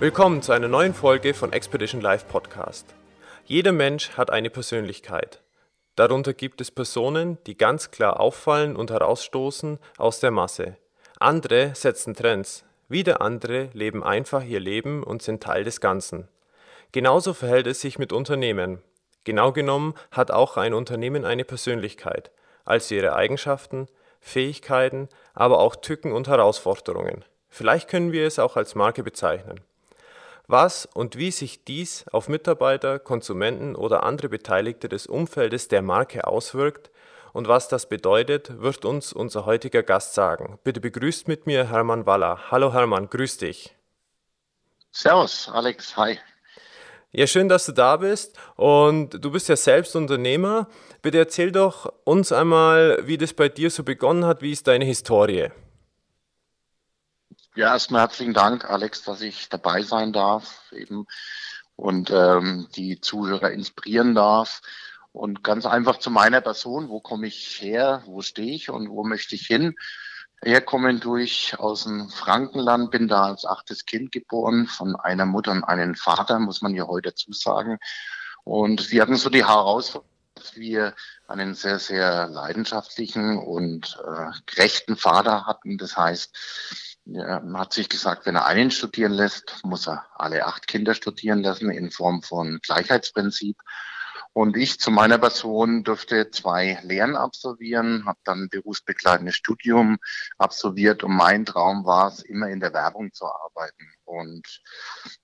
Willkommen zu einer neuen Folge von Expedition Live Podcast. Jeder Mensch hat eine Persönlichkeit. Darunter gibt es Personen, die ganz klar auffallen und herausstoßen aus der Masse. Andere setzen Trends, wieder andere leben einfach ihr Leben und sind Teil des Ganzen. Genauso verhält es sich mit Unternehmen. Genau genommen hat auch ein Unternehmen eine Persönlichkeit, also ihre Eigenschaften, Fähigkeiten, aber auch Tücken und Herausforderungen. Vielleicht können wir es auch als Marke bezeichnen. Was und wie sich dies auf Mitarbeiter, Konsumenten oder andere Beteiligte des Umfeldes der Marke auswirkt und was das bedeutet, wird uns unser heutiger Gast sagen. Bitte begrüßt mit mir Hermann Waller. Hallo Hermann, grüß dich. Servus, Alex, hi. Ja, schön, dass du da bist und du bist ja selbst Unternehmer. Bitte erzähl doch uns einmal, wie das bei dir so begonnen hat. Wie ist deine Historie? Ja, erstmal herzlichen Dank, Alex, dass ich dabei sein darf eben und ähm, die Zuhörer inspirieren darf. Und ganz einfach zu meiner Person, wo komme ich her, wo stehe ich und wo möchte ich hin? Herkommen durch aus dem Frankenland, bin da als achtes Kind geboren, von einer Mutter und einem Vater, muss man ja heute dazu sagen. Und wir hatten so die Herausforderung, dass wir einen sehr, sehr leidenschaftlichen und äh, gerechten Vater hatten. Das heißt, ja, man hat sich gesagt, wenn er einen studieren lässt, muss er alle acht Kinder studieren lassen in Form von Gleichheitsprinzip. Und ich zu meiner Person durfte zwei Lehren absolvieren, habe dann ein berufsbegleitendes Studium absolviert und mein Traum war es, immer in der Werbung zu arbeiten. Und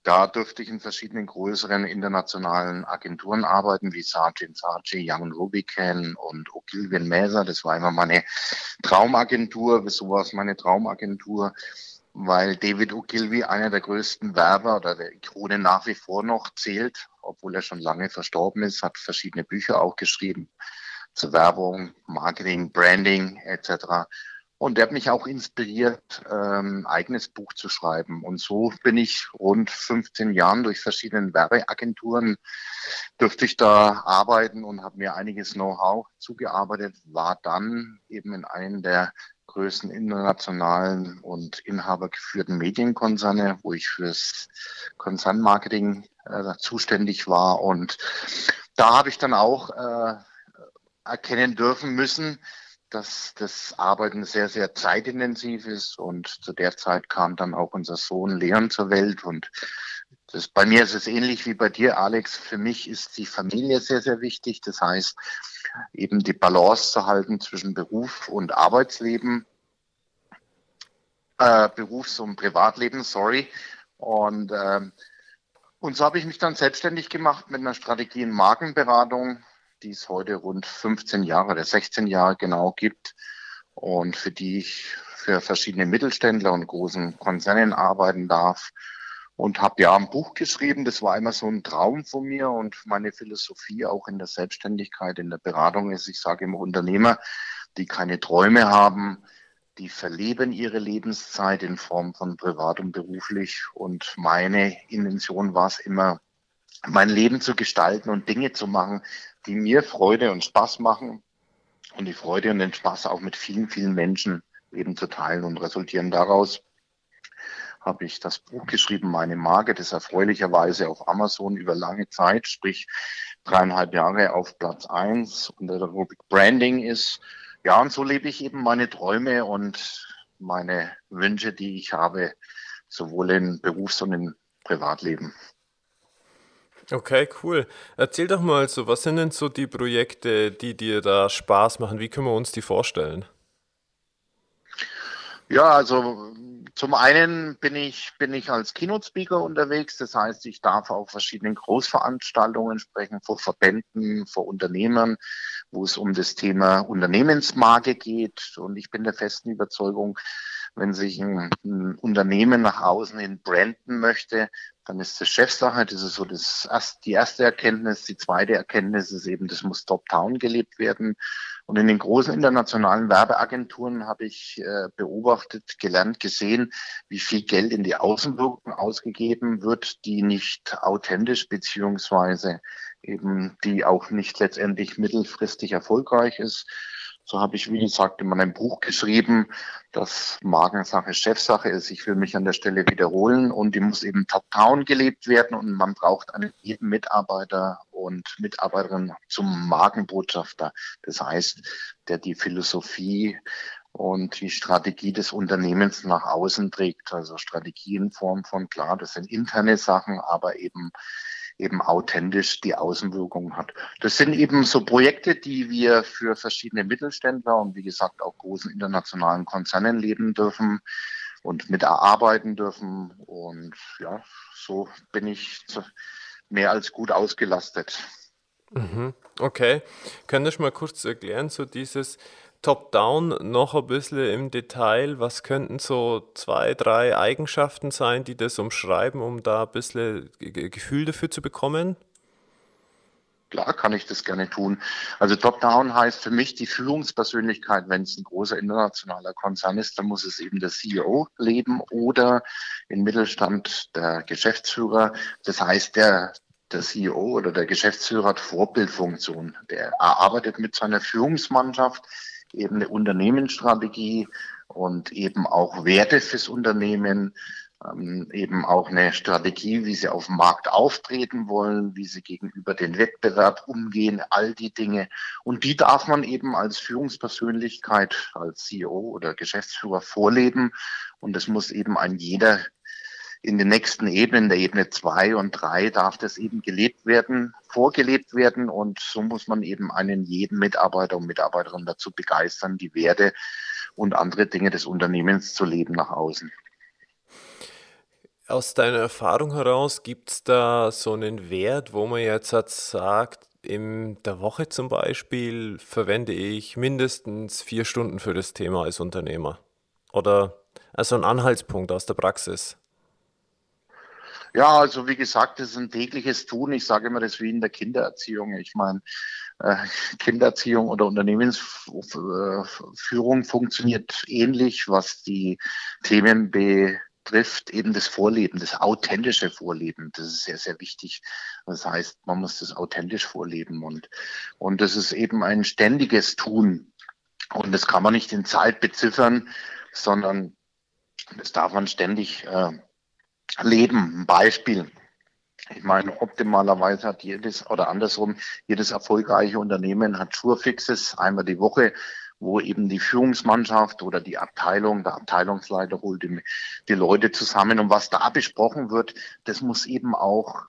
da durfte ich in verschiedenen größeren internationalen Agenturen arbeiten, wie Sargent Sargi, Young Rubicon und Ogilvy Mesa. Das war immer meine Traumagentur, so war es meine Traumagentur weil David Ogilvy einer der größten Werber oder der Ikone nach wie vor noch zählt, obwohl er schon lange verstorben ist, hat verschiedene Bücher auch geschrieben zur Werbung, Marketing, Branding etc. Und der hat mich auch inspiriert, ähm, ein eigenes Buch zu schreiben. Und so bin ich rund 15 Jahren durch verschiedene Werbeagenturen, dürfte ich da arbeiten und habe mir einiges Know-how zugearbeitet, war dann eben in einem der größten internationalen und inhabergeführten Medienkonzerne, wo ich fürs Konzernmarketing äh, zuständig war. Und da habe ich dann auch äh, erkennen dürfen müssen, dass das Arbeiten sehr, sehr zeitintensiv ist. Und zu der Zeit kam dann auch unser Sohn Leon zur Welt. Und das, bei mir ist es ähnlich wie bei dir, Alex. Für mich ist die Familie sehr, sehr wichtig. Das heißt, eben die Balance zu halten zwischen Beruf und Arbeitsleben, äh, Berufs- und Privatleben, sorry. Und, ähm, und so habe ich mich dann selbstständig gemacht mit einer Strategie- und Markenberatung, die es heute rund 15 Jahre oder 16 Jahre genau gibt und für die ich für verschiedene Mittelständler und großen Konzernen arbeiten darf und habe ja ein Buch geschrieben. Das war immer so ein Traum von mir und meine Philosophie auch in der Selbstständigkeit, in der Beratung ist, ich sage immer Unternehmer, die keine Träume haben, die verleben ihre Lebenszeit in Form von privat und beruflich. Und meine Intention war es immer, mein Leben zu gestalten und Dinge zu machen, die mir Freude und Spaß machen und die Freude und den Spaß auch mit vielen, vielen Menschen eben zu teilen und resultieren daraus habe ich das Buch geschrieben, meine Marke, das erfreulicherweise auf Amazon über lange Zeit, sprich dreieinhalb Jahre auf Platz eins unter der Rubrik Branding ist. Ja, und so lebe ich eben meine Träume und meine Wünsche, die ich habe, sowohl im Berufs- und im Privatleben. Okay, cool. Erzähl doch mal so, was sind denn so die Projekte, die dir da Spaß machen? Wie können wir uns die vorstellen? Ja, also zum einen bin ich, bin ich als Keynote-Speaker unterwegs. Das heißt, ich darf auf verschiedenen Großveranstaltungen sprechen, vor Verbänden, vor Unternehmern, wo es um das Thema Unternehmensmarke geht. Und ich bin der festen Überzeugung, wenn sich ein, ein Unternehmen nach außen hin branden möchte, dann ist das Chefsache. Das ist so das, die erste Erkenntnis. Die zweite Erkenntnis ist eben, das muss top-down gelebt werden. Und in den großen internationalen Werbeagenturen habe ich äh, beobachtet, gelernt, gesehen, wie viel Geld in die Außenwirkung ausgegeben wird, die nicht authentisch beziehungsweise eben die auch nicht letztendlich mittelfristig erfolgreich ist. So habe ich, wie gesagt, in meinem Buch geschrieben, dass Magensache Chefsache ist. Ich will mich an der Stelle wiederholen und die muss eben top-down gelebt werden und man braucht einen jeden Mitarbeiter und Mitarbeiterin zum Magenbotschafter. Das heißt, der die Philosophie und die Strategie des Unternehmens nach außen trägt. Also Strategie in Form von, klar, das sind interne Sachen, aber eben eben authentisch die Außenwirkung hat. Das sind eben so Projekte, die wir für verschiedene Mittelständler und wie gesagt auch großen internationalen Konzernen leben dürfen und mit erarbeiten dürfen. Und ja, so bin ich mehr als gut ausgelastet. Mhm. Okay. Könntest du mal kurz erklären, so dieses Top-Down noch ein bisschen im Detail. Was könnten so zwei, drei Eigenschaften sein, die das umschreiben, um da ein bisschen Gefühl dafür zu bekommen? Klar kann ich das gerne tun. Also Top-Down heißt für mich die Führungspersönlichkeit. Wenn es ein großer internationaler Konzern ist, dann muss es eben der CEO leben oder im Mittelstand der Geschäftsführer. Das heißt, der, der CEO oder der Geschäftsführer hat Vorbildfunktion. Der arbeitet mit seiner Führungsmannschaft eben eine Unternehmensstrategie und eben auch Werte fürs Unternehmen, ähm, eben auch eine Strategie, wie sie auf dem Markt auftreten wollen, wie sie gegenüber den Wettbewerb umgehen, all die Dinge. Und die darf man eben als Führungspersönlichkeit, als CEO oder Geschäftsführer vorleben. Und es muss eben ein jeder in den nächsten Ebenen, der Ebene zwei und drei, darf das eben gelebt werden, vorgelebt werden. Und so muss man eben einen jeden Mitarbeiter und Mitarbeiterin dazu begeistern, die Werte und andere Dinge des Unternehmens zu leben nach außen. Aus deiner Erfahrung heraus gibt es da so einen Wert, wo man jetzt sagt, in der Woche zum Beispiel verwende ich mindestens vier Stunden für das Thema als Unternehmer? Oder also ein Anhaltspunkt aus der Praxis? Ja, also wie gesagt, das ist ein tägliches Tun. Ich sage immer, das ist wie in der Kindererziehung. Ich meine, äh, Kindererziehung oder Unternehmensführung funktioniert ähnlich, was die Themen betrifft, eben das Vorleben, das authentische Vorleben. Das ist sehr, sehr wichtig. Das heißt, man muss das authentisch vorleben und, und das ist eben ein ständiges Tun. Und das kann man nicht in Zeit beziffern, sondern das darf man ständig äh, leben. Ein Beispiel. Ich meine, optimalerweise hat jedes oder andersrum, jedes erfolgreiche Unternehmen hat Schurfixes einmal die Woche, wo eben die Führungsmannschaft oder die Abteilung, der Abteilungsleiter holt die, die Leute zusammen. Und was da besprochen wird, das muss eben auch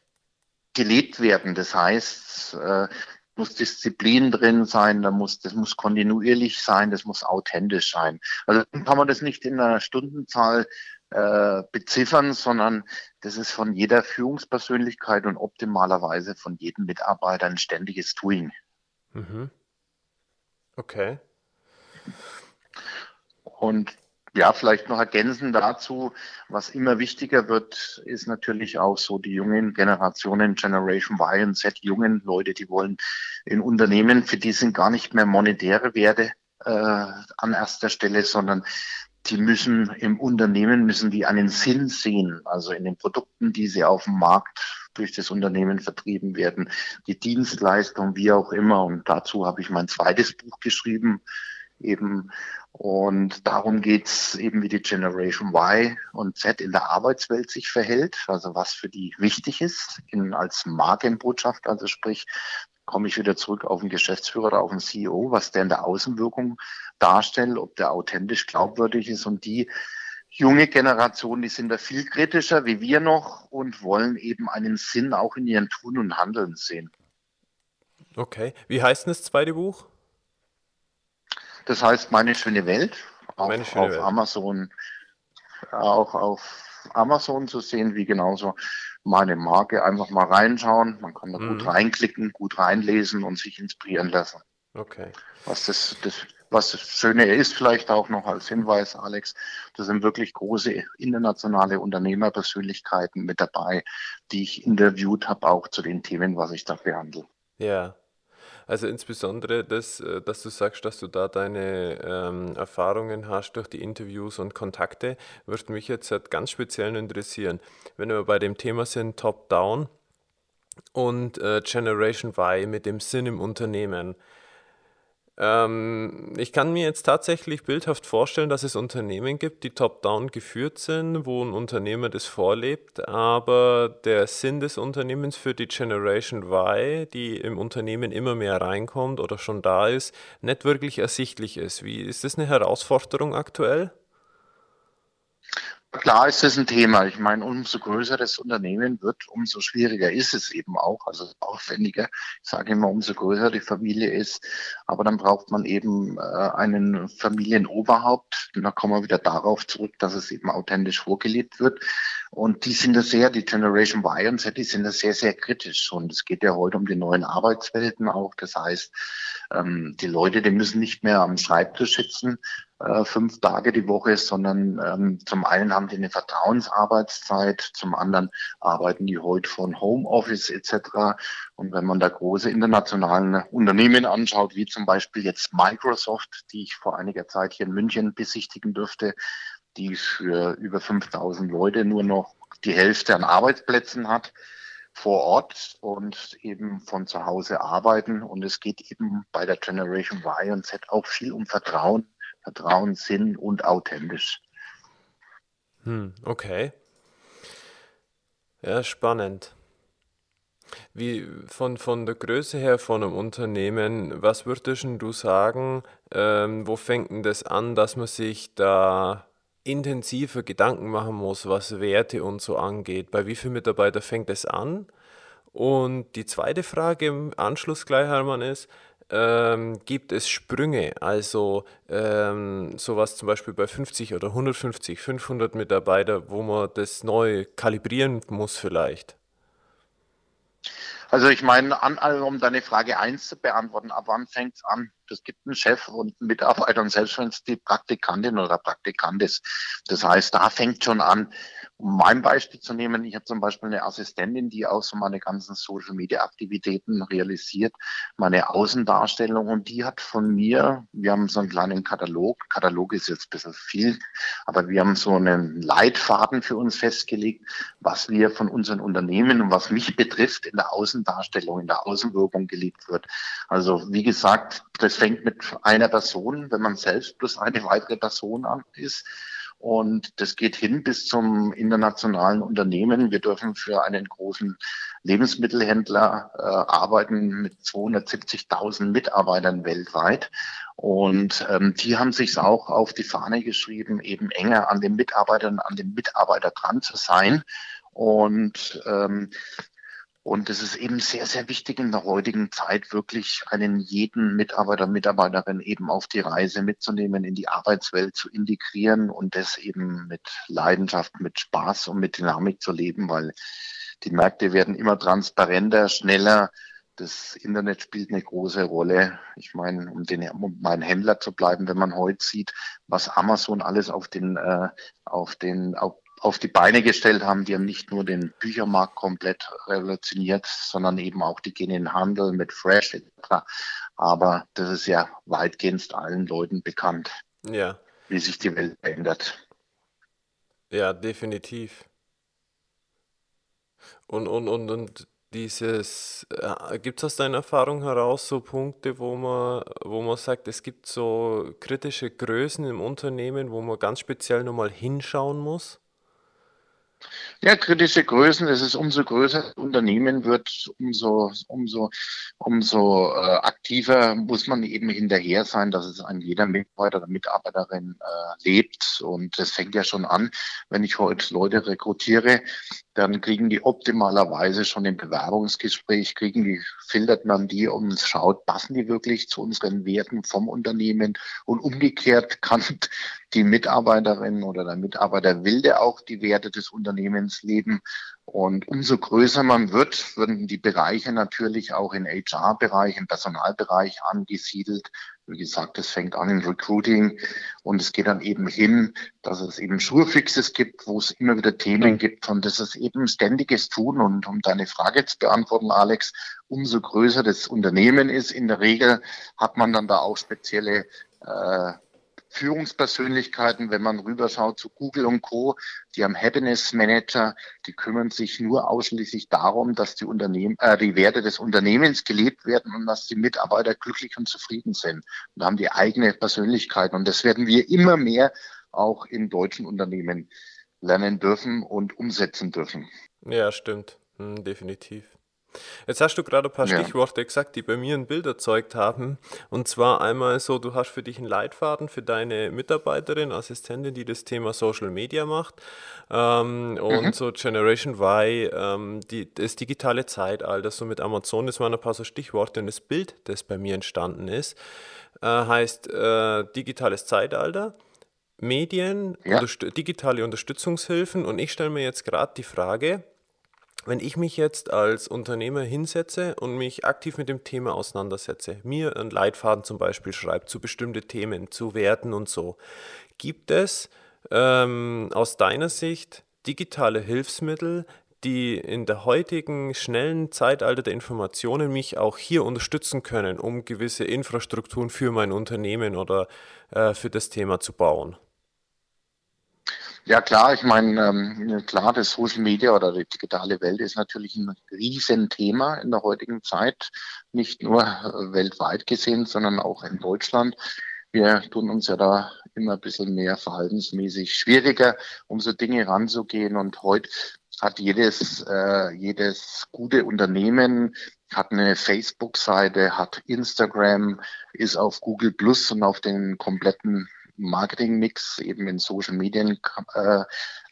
gelebt werden. Das heißt, äh, muss Disziplin drin sein, da muss, das muss kontinuierlich sein, das muss authentisch sein. Also kann man das nicht in einer Stundenzahl äh, beziffern, sondern das ist von jeder Führungspersönlichkeit und optimalerweise von jedem Mitarbeiter ein ständiges Doing. Mhm. Okay. Und ja, vielleicht noch ergänzend dazu, was immer wichtiger wird, ist natürlich auch so die jungen Generationen, Generation Y und Z, jungen Leute, die wollen in Unternehmen, für die sind gar nicht mehr monetäre Werte äh, an erster Stelle, sondern die müssen im Unternehmen, müssen die einen Sinn sehen, also in den Produkten, die sie auf dem Markt durch das Unternehmen vertrieben werden, die Dienstleistung, wie auch immer. Und dazu habe ich mein zweites Buch geschrieben, eben. Und darum geht's eben, wie die Generation Y und Z in der Arbeitswelt sich verhält, also was für die wichtig ist in, als Markenbotschaft, also sprich, komme ich wieder zurück auf den Geschäftsführer oder auf den CEO, was der in der Außenwirkung darstellt, ob der authentisch glaubwürdig ist und die junge Generation, die sind da viel kritischer wie wir noch und wollen eben einen Sinn auch in ihren Tun und Handeln sehen. Okay, wie heißt denn das zweite Buch? Das heißt Meine schöne Welt. Auch Meine schöne auf Welt. Amazon, auch auf Amazon zu sehen, wie genauso meine Marke. Einfach mal reinschauen. Man kann da mhm. gut reinklicken, gut reinlesen und sich inspirieren lassen. Okay. Was das, das was das Schöne ist, vielleicht auch noch als Hinweis, Alex, da sind wirklich große internationale Unternehmerpersönlichkeiten mit dabei, die ich interviewt habe, auch zu den Themen, was ich da behandle. Ja, also insbesondere das, äh, dass du sagst, dass du da deine ähm, Erfahrungen hast durch die Interviews und Kontakte, würde mich jetzt halt ganz speziell interessieren. Wenn wir bei dem Thema sind, Top-Down und äh, Generation Y mit dem Sinn im Unternehmen. Ähm, ich kann mir jetzt tatsächlich bildhaft vorstellen, dass es Unternehmen gibt, die top-down geführt sind, wo ein Unternehmer das vorlebt, aber der Sinn des Unternehmens für die Generation Y, die im Unternehmen immer mehr reinkommt oder schon da ist, nicht wirklich ersichtlich ist. Wie ist das eine Herausforderung aktuell? Klar ist das ein Thema. Ich meine, umso größer das Unternehmen wird, umso schwieriger ist es eben auch, also aufwendiger. Ich sage immer, umso größer die Familie ist. Aber dann braucht man eben äh, einen Familienoberhaupt. Und da kommen wir wieder darauf zurück, dass es eben authentisch vorgelebt wird. Und die sind da sehr, die Generation Y und Z, die sind da sehr, sehr kritisch. Und es geht ja heute um die neuen Arbeitswelten auch. Das heißt, ähm, die Leute, die müssen nicht mehr am Schreibtisch sitzen, äh, fünf Tage die Woche, sondern ähm, zum einen haben die eine Vertrauensarbeitszeit, zum anderen arbeiten die heute von Homeoffice etc. Und wenn man da große internationalen Unternehmen anschaut, wie zum Beispiel jetzt Microsoft, die ich vor einiger Zeit hier in München besichtigen dürfte, die für über 5000 Leute nur noch die Hälfte an Arbeitsplätzen hat vor Ort und eben von zu Hause arbeiten. Und es geht eben bei der Generation Y und Z auch viel um Vertrauen Vertrauen, Sinn und authentisch. Hm, okay. Ja, spannend. Wie von, von der Größe her von einem Unternehmen, was würdest du sagen, ähm, wo fängt denn das an, dass man sich da intensiver Gedanken machen muss, was Werte und so angeht? Bei wie vielen Mitarbeitern fängt es an? Und die zweite Frage im Anschluss gleich, Hermann, ist, ähm, gibt es Sprünge, also ähm, sowas zum Beispiel bei 50 oder 150, 500 Mitarbeiter, wo man das neu kalibrieren muss vielleicht? Also ich meine, also um deine Frage 1 zu beantworten, ab wann fängt es an? Das gibt einen Chef und einen Mitarbeiter und selbst wenn es die Praktikantin oder Praktikant ist. Das heißt, da fängt schon an. Um mein Beispiel zu nehmen, ich habe zum Beispiel eine Assistentin, die auch so meine ganzen Social Media Aktivitäten realisiert, meine Außendarstellung und die hat von mir, wir haben so einen kleinen Katalog, Katalog ist jetzt ein bisschen viel, aber wir haben so einen Leitfaden für uns festgelegt, was wir von unseren Unternehmen und was mich betrifft in der Außendarstellung, in der Außenwirkung geliebt wird. Also wie gesagt, das fängt mit einer Person, wenn man selbst plus eine weitere Person an ist und das geht hin bis zum internationalen Unternehmen. Wir dürfen für einen großen Lebensmittelhändler äh, arbeiten mit 270.000 Mitarbeitern weltweit. Und ähm, die haben sich auch auf die Fahne geschrieben, eben enger an den Mitarbeitern, an den Mitarbeiter dran zu sein. Und ähm, und es ist eben sehr, sehr wichtig in der heutigen Zeit, wirklich einen jeden Mitarbeiter, Mitarbeiterin eben auf die Reise mitzunehmen, in die Arbeitswelt zu integrieren und das eben mit Leidenschaft, mit Spaß und mit Dynamik zu leben, weil die Märkte werden immer transparenter, schneller. Das Internet spielt eine große Rolle. Ich meine, um, den, um mein Händler zu bleiben, wenn man heute sieht, was Amazon alles auf den, äh, auf den, auf auf die Beine gestellt haben. Die haben nicht nur den Büchermarkt komplett revolutioniert, sondern eben auch die gehen in den Handel mit Fresh etc. Aber das ist ja weitgehend allen Leuten bekannt, ja. wie sich die Welt verändert. Ja, definitiv. Und, und, und, und dieses, äh, gibt es aus deiner Erfahrung heraus so Punkte, wo man, wo man sagt, es gibt so kritische Größen im Unternehmen, wo man ganz speziell nochmal hinschauen muss? Ja, kritische Größen, es ist umso größer das Unternehmen wird, umso, umso, umso äh, aktiver muss man eben hinterher sein, dass es an jeder Mitarbeiter oder Mitarbeiterin äh, lebt. Und das fängt ja schon an, wenn ich heute Leute rekrutiere, dann kriegen die optimalerweise schon im Bewerbungsgespräch, kriegen die, filtert man die und schaut, passen die wirklich zu unseren Werten vom Unternehmen und umgekehrt kann die Mitarbeiterin oder der Mitarbeiter will der auch die Werte des Unternehmens leben. Und umso größer man wird, werden die Bereiche natürlich auch in HR-Bereich, im Personalbereich angesiedelt. Wie gesagt, es fängt an im Recruiting und es geht dann eben hin, dass es eben Schurfixes gibt, wo es immer wieder Themen gibt und das ist eben ständiges Tun. Und um deine Frage zu beantworten, Alex, umso größer das Unternehmen ist, in der Regel hat man dann da auch spezielle äh, Führungspersönlichkeiten, wenn man rüberschaut zu Google und Co., die haben Happiness Manager, die kümmern sich nur ausschließlich darum, dass die Unternehmen, äh, die Werte des Unternehmens gelebt werden und dass die Mitarbeiter glücklich und zufrieden sind und haben die eigene Persönlichkeit. Und das werden wir immer mehr auch in deutschen Unternehmen lernen dürfen und umsetzen dürfen. Ja, stimmt. Hm, definitiv. Jetzt hast du gerade ein paar ja. Stichworte gesagt, die bei mir ein Bild erzeugt haben. Und zwar einmal so, du hast für dich einen Leitfaden für deine Mitarbeiterin, Assistentin, die das Thema Social Media macht. Ähm, und mhm. so Generation Y, ähm, die, das digitale Zeitalter, so mit Amazon, das waren ein paar so Stichworte. Und das Bild, das bei mir entstanden ist, äh, heißt äh, digitales Zeitalter. Medien, ja. unterst digitale Unterstützungshilfen und ich stelle mir jetzt gerade die Frage, wenn ich mich jetzt als Unternehmer hinsetze und mich aktiv mit dem Thema auseinandersetze, mir einen Leitfaden zum Beispiel schreibe zu bestimmten Themen, zu Werten und so, gibt es ähm, aus deiner Sicht digitale Hilfsmittel, die in der heutigen schnellen Zeitalter der Informationen mich auch hier unterstützen können, um gewisse Infrastrukturen für mein Unternehmen oder äh, für das Thema zu bauen? Ja klar, ich meine, ähm, klar, das Social Media oder die digitale Welt ist natürlich ein Riesenthema in der heutigen Zeit, nicht nur äh, weltweit gesehen, sondern auch in Deutschland. Wir tun uns ja da immer ein bisschen mehr verhaltensmäßig schwieriger, um so Dinge ranzugehen. Und heute hat jedes, äh, jedes gute Unternehmen hat eine Facebook-Seite, hat Instagram, ist auf Google Plus und auf den kompletten Marketingmix eben in Social Medien äh,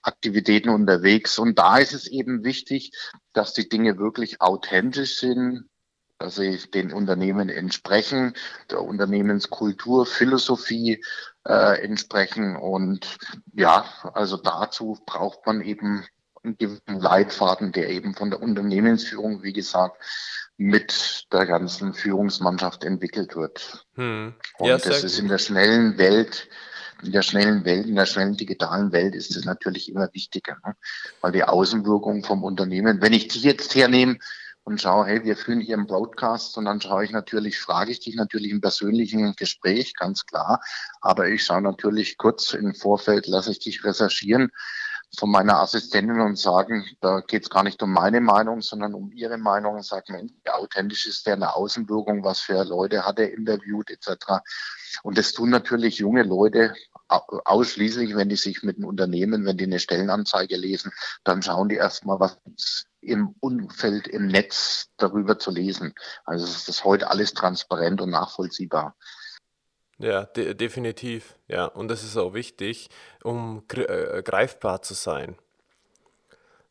Aktivitäten unterwegs. Und da ist es eben wichtig, dass die Dinge wirklich authentisch sind, dass sie den Unternehmen entsprechen, der Unternehmenskultur, Philosophie äh, entsprechen. Und ja, also dazu braucht man eben einen gewissen Leitfaden, der eben von der Unternehmensführung, wie gesagt, mit der ganzen Führungsmannschaft entwickelt wird. Hm. Und ja, das ist in der schnellen Welt, in der schnellen Welt, in der schnellen digitalen Welt ist es natürlich immer wichtiger, ne? weil die Außenwirkung vom Unternehmen, wenn ich die jetzt hernehme und schaue, hey, wir führen hier einen Broadcast und dann schaue ich natürlich, frage ich dich natürlich im persönlichen Gespräch, ganz klar, aber ich schaue natürlich kurz im Vorfeld, lasse ich dich recherchieren, von meiner Assistentin und sagen, da geht es gar nicht um meine Meinung, sondern um ihre Meinung und sagen, Mensch, wie authentisch ist der eine Außenwirkung, was für Leute hat er interviewt etc. Und das tun natürlich junge Leute ausschließlich, wenn die sich mit einem Unternehmen, wenn die eine Stellenanzeige lesen, dann schauen die erstmal, was im Umfeld, im Netz darüber zu lesen. Also ist das heute alles transparent und nachvollziehbar. Ja, de definitiv. Ja, und das ist auch wichtig, um äh, greifbar zu sein.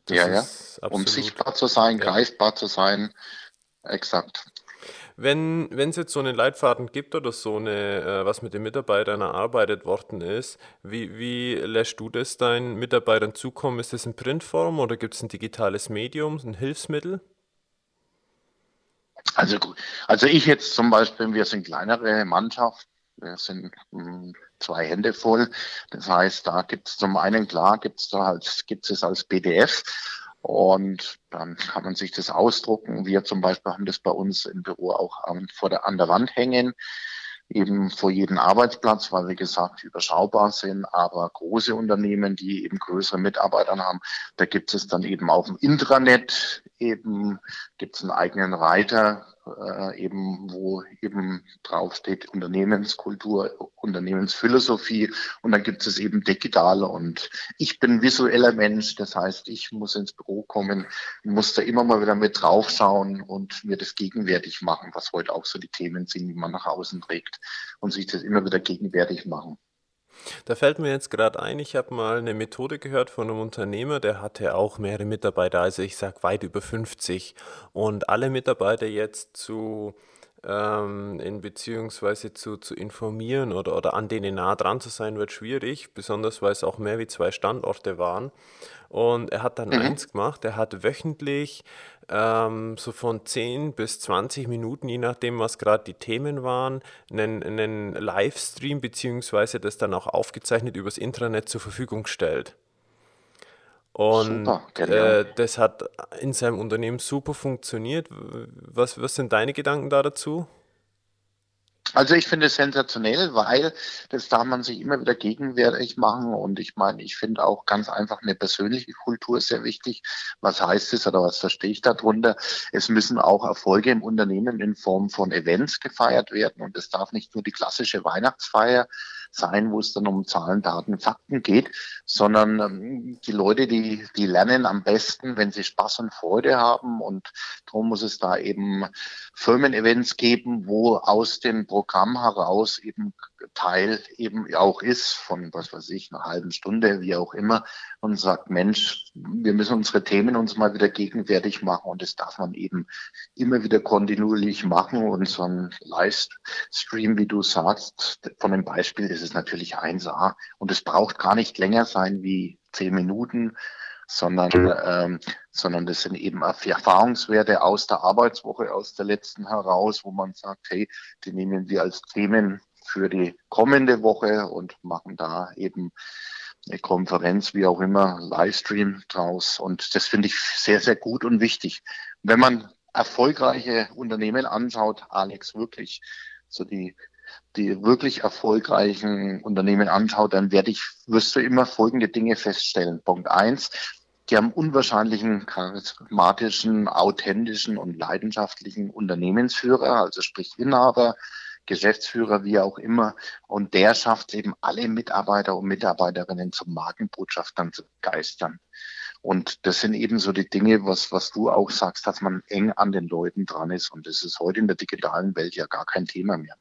Das ja, ja. Um sichtbar zu sein, ja. greifbar zu sein. Exakt. Wenn es jetzt so einen Leitfaden gibt oder so eine, äh, was mit den Mitarbeitern erarbeitet worden ist, wie, wie lässt du das deinen Mitarbeitern zukommen? Ist das in Printform oder gibt es ein digitales Medium, ein Hilfsmittel? Also, also ich jetzt zum Beispiel, wir sind kleinere Mannschaft, das sind hm, zwei Hände voll. Das heißt, da gibt es zum einen klar, gibt es da halt, gibt es als PDF und dann kann man sich das ausdrucken. Wir zum Beispiel haben das bei uns im Büro auch an, vor der, an der Wand hängen, eben vor jedem Arbeitsplatz, weil wie gesagt überschaubar sind, aber große Unternehmen, die eben größere Mitarbeiter haben, da gibt es dann eben auf dem Intranet eben gibt es einen eigenen Reiter, äh, eben wo eben draufsteht Unternehmenskultur, Unternehmensphilosophie und dann gibt es eben digital und ich bin visueller Mensch, das heißt, ich muss ins Büro kommen, muss da immer mal wieder mit draufschauen und mir das gegenwärtig machen, was heute auch so die Themen sind, die man nach außen trägt und sich das immer wieder gegenwärtig machen. Da fällt mir jetzt gerade ein, ich habe mal eine Methode gehört von einem Unternehmer, der hatte auch mehrere Mitarbeiter, also ich sage weit über 50. Und alle Mitarbeiter jetzt zu ähm, in beziehungsweise zu, zu informieren oder, oder an denen nah dran zu sein, wird schwierig, besonders weil es auch mehr wie zwei Standorte waren. Und er hat dann mhm. eins gemacht, er hat wöchentlich ähm, so von 10 bis 20 Minuten, je nachdem, was gerade die Themen waren, einen, einen Livestream beziehungsweise das dann auch aufgezeichnet übers Intranet zur Verfügung gestellt. Und äh, das hat in seinem Unternehmen super funktioniert. Was, was sind deine Gedanken da dazu? Also ich finde es sensationell, weil das darf man sich immer wieder gegenwärtig machen. Und ich meine, ich finde auch ganz einfach eine persönliche Kultur sehr wichtig. Was heißt es oder was verstehe ich darunter? Es müssen auch Erfolge im Unternehmen in Form von Events gefeiert werden. Und es darf nicht nur die klassische Weihnachtsfeier sein, wo es dann um Zahlen, Daten, Fakten geht, sondern ähm, die Leute, die, die lernen am besten, wenn sie Spaß und Freude haben. Und darum muss es da eben Firmen-Events geben, wo aus dem Programm heraus eben Teil eben auch ist von, was weiß ich, einer halben Stunde, wie auch immer, und sagt, Mensch, wir müssen unsere Themen uns mal wieder gegenwärtig machen und das darf man eben immer wieder kontinuierlich machen und so ein Livestream, wie du sagst, von dem Beispiel, das ist natürlich 1A und es braucht gar nicht länger sein wie zehn Minuten, sondern, ähm, sondern das sind eben Erfahrungswerte aus der Arbeitswoche, aus der letzten heraus, wo man sagt, hey, die nehmen wir als Themen für die kommende Woche und machen da eben eine Konferenz, wie auch immer, Livestream draus. Und das finde ich sehr, sehr gut und wichtig. Wenn man erfolgreiche Unternehmen anschaut, Alex, wirklich, so die, die wirklich erfolgreichen Unternehmen anschaut, dann werde ich, wirst du immer folgende Dinge feststellen. Punkt eins, die haben unwahrscheinlichen, charismatischen, authentischen und leidenschaftlichen Unternehmensführer, also sprich Inhaber, Geschäftsführer, wie auch immer. Und der schafft eben alle Mitarbeiter und Mitarbeiterinnen zum Markenbotschaftern zu begeistern. Und das sind eben so die Dinge, was, was du auch sagst, dass man eng an den Leuten dran ist. Und das ist heute in der digitalen Welt ja gar kein Thema mehr.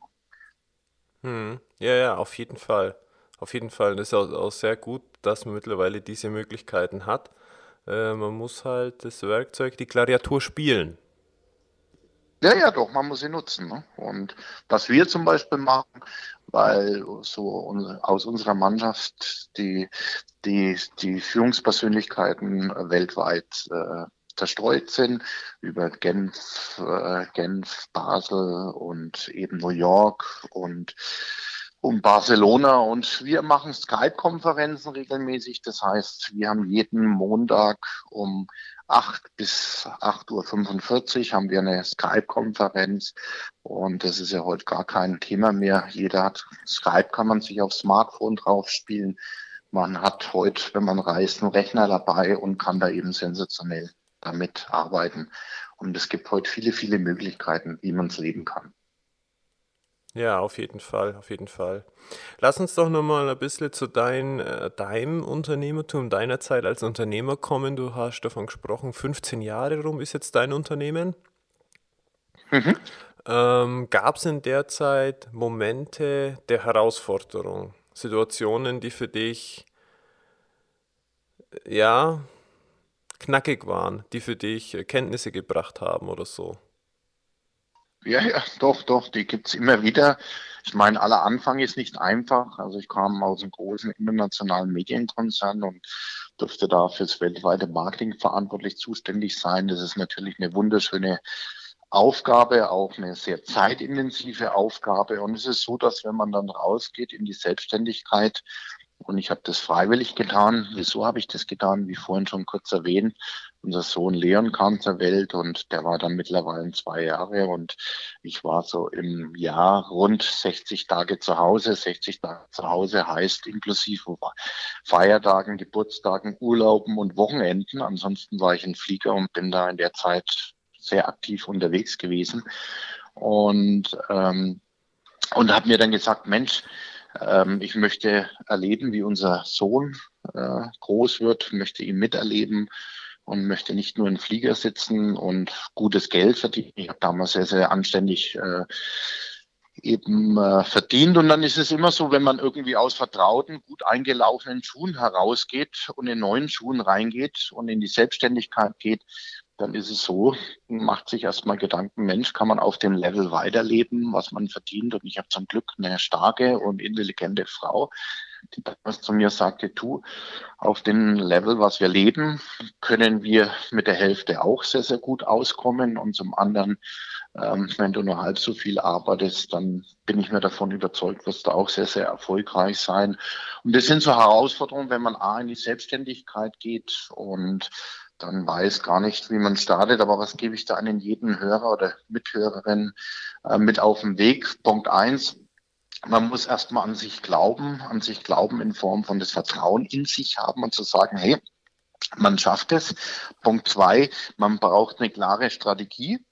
Hm. Ja, ja, auf jeden Fall. Auf jeden Fall. Das ist auch, auch sehr gut, dass man mittlerweile diese Möglichkeiten hat. Äh, man muss halt das Werkzeug, die Klaviatur spielen. Ja, ja, doch, man muss sie nutzen. Ne? Und was wir zum Beispiel machen, weil so aus unserer Mannschaft die, die, die Führungspersönlichkeiten weltweit äh, zerstreut sind, über Genf, äh, Genf, Basel und eben New York und um Barcelona und wir machen Skype-Konferenzen regelmäßig. Das heißt, wir haben jeden Montag um 8 bis 8.45 Uhr haben wir eine Skype-Konferenz und das ist ja heute gar kein Thema mehr. Jeder hat Skype, kann man sich aufs Smartphone drauf spielen. Man hat heute, wenn man reist, einen Rechner dabei und kann da eben sensationell damit arbeiten. Und es gibt heute viele, viele Möglichkeiten, wie man es leben kann. Ja, auf jeden Fall, auf jeden Fall. Lass uns doch nochmal ein bisschen zu dein, äh, deinem Unternehmertum, deiner Zeit als Unternehmer kommen. Du hast davon gesprochen, 15 Jahre rum ist jetzt dein Unternehmen. Mhm. Ähm, Gab es in der Zeit Momente der Herausforderung, Situationen, die für dich ja knackig waren, die für dich Kenntnisse gebracht haben oder so? Ja, ja, doch, doch, die gibt's immer wieder. Ich meine, aller Anfang ist nicht einfach. Also ich kam aus einem großen internationalen Medienkonzern und durfte da fürs weltweite Marketing verantwortlich zuständig sein. Das ist natürlich eine wunderschöne Aufgabe, auch eine sehr zeitintensive Aufgabe. Und es ist so, dass wenn man dann rausgeht in die Selbstständigkeit, und ich habe das freiwillig getan. Wieso habe ich das getan? Wie vorhin schon kurz erwähnt, unser Sohn Leon kam zur Welt und der war dann mittlerweile zwei Jahre und ich war so im Jahr rund 60 Tage zu Hause. 60 Tage zu Hause heißt inklusive Feiertagen, Geburtstagen, Urlauben und Wochenenden. Ansonsten war ich in Flieger und bin da in der Zeit sehr aktiv unterwegs gewesen und ähm, und habe mir dann gesagt, Mensch, ähm, ich möchte erleben, wie unser Sohn äh, groß wird, möchte ihn miterleben und möchte nicht nur in Flieger sitzen und gutes Geld verdienen. Ich habe damals sehr, sehr anständig äh, eben äh, verdient. Und dann ist es immer so, wenn man irgendwie aus vertrauten, gut eingelaufenen Schuhen herausgeht und in neuen Schuhen reingeht und in die Selbstständigkeit geht, dann ist es so, macht sich erstmal Gedanken, Mensch, kann man auf dem Level weiterleben, was man verdient? Und ich habe zum Glück eine starke und intelligente Frau, die damals zu mir sagte, du, auf dem Level, was wir leben, können wir mit der Hälfte auch sehr, sehr gut auskommen. Und zum anderen, ähm, wenn du nur halb so viel arbeitest, dann bin ich mir davon überzeugt, wirst du auch sehr, sehr erfolgreich sein. Und das sind so Herausforderungen, wenn man A in die Selbstständigkeit geht und dann weiß gar nicht, wie man startet. Aber was gebe ich da an jeden Hörer oder Mithörerin äh, mit auf den Weg? Punkt eins, man muss erstmal an sich glauben, an sich glauben in Form von das Vertrauen in sich haben und zu sagen, hey, man schafft es. Punkt zwei, man braucht eine klare Strategie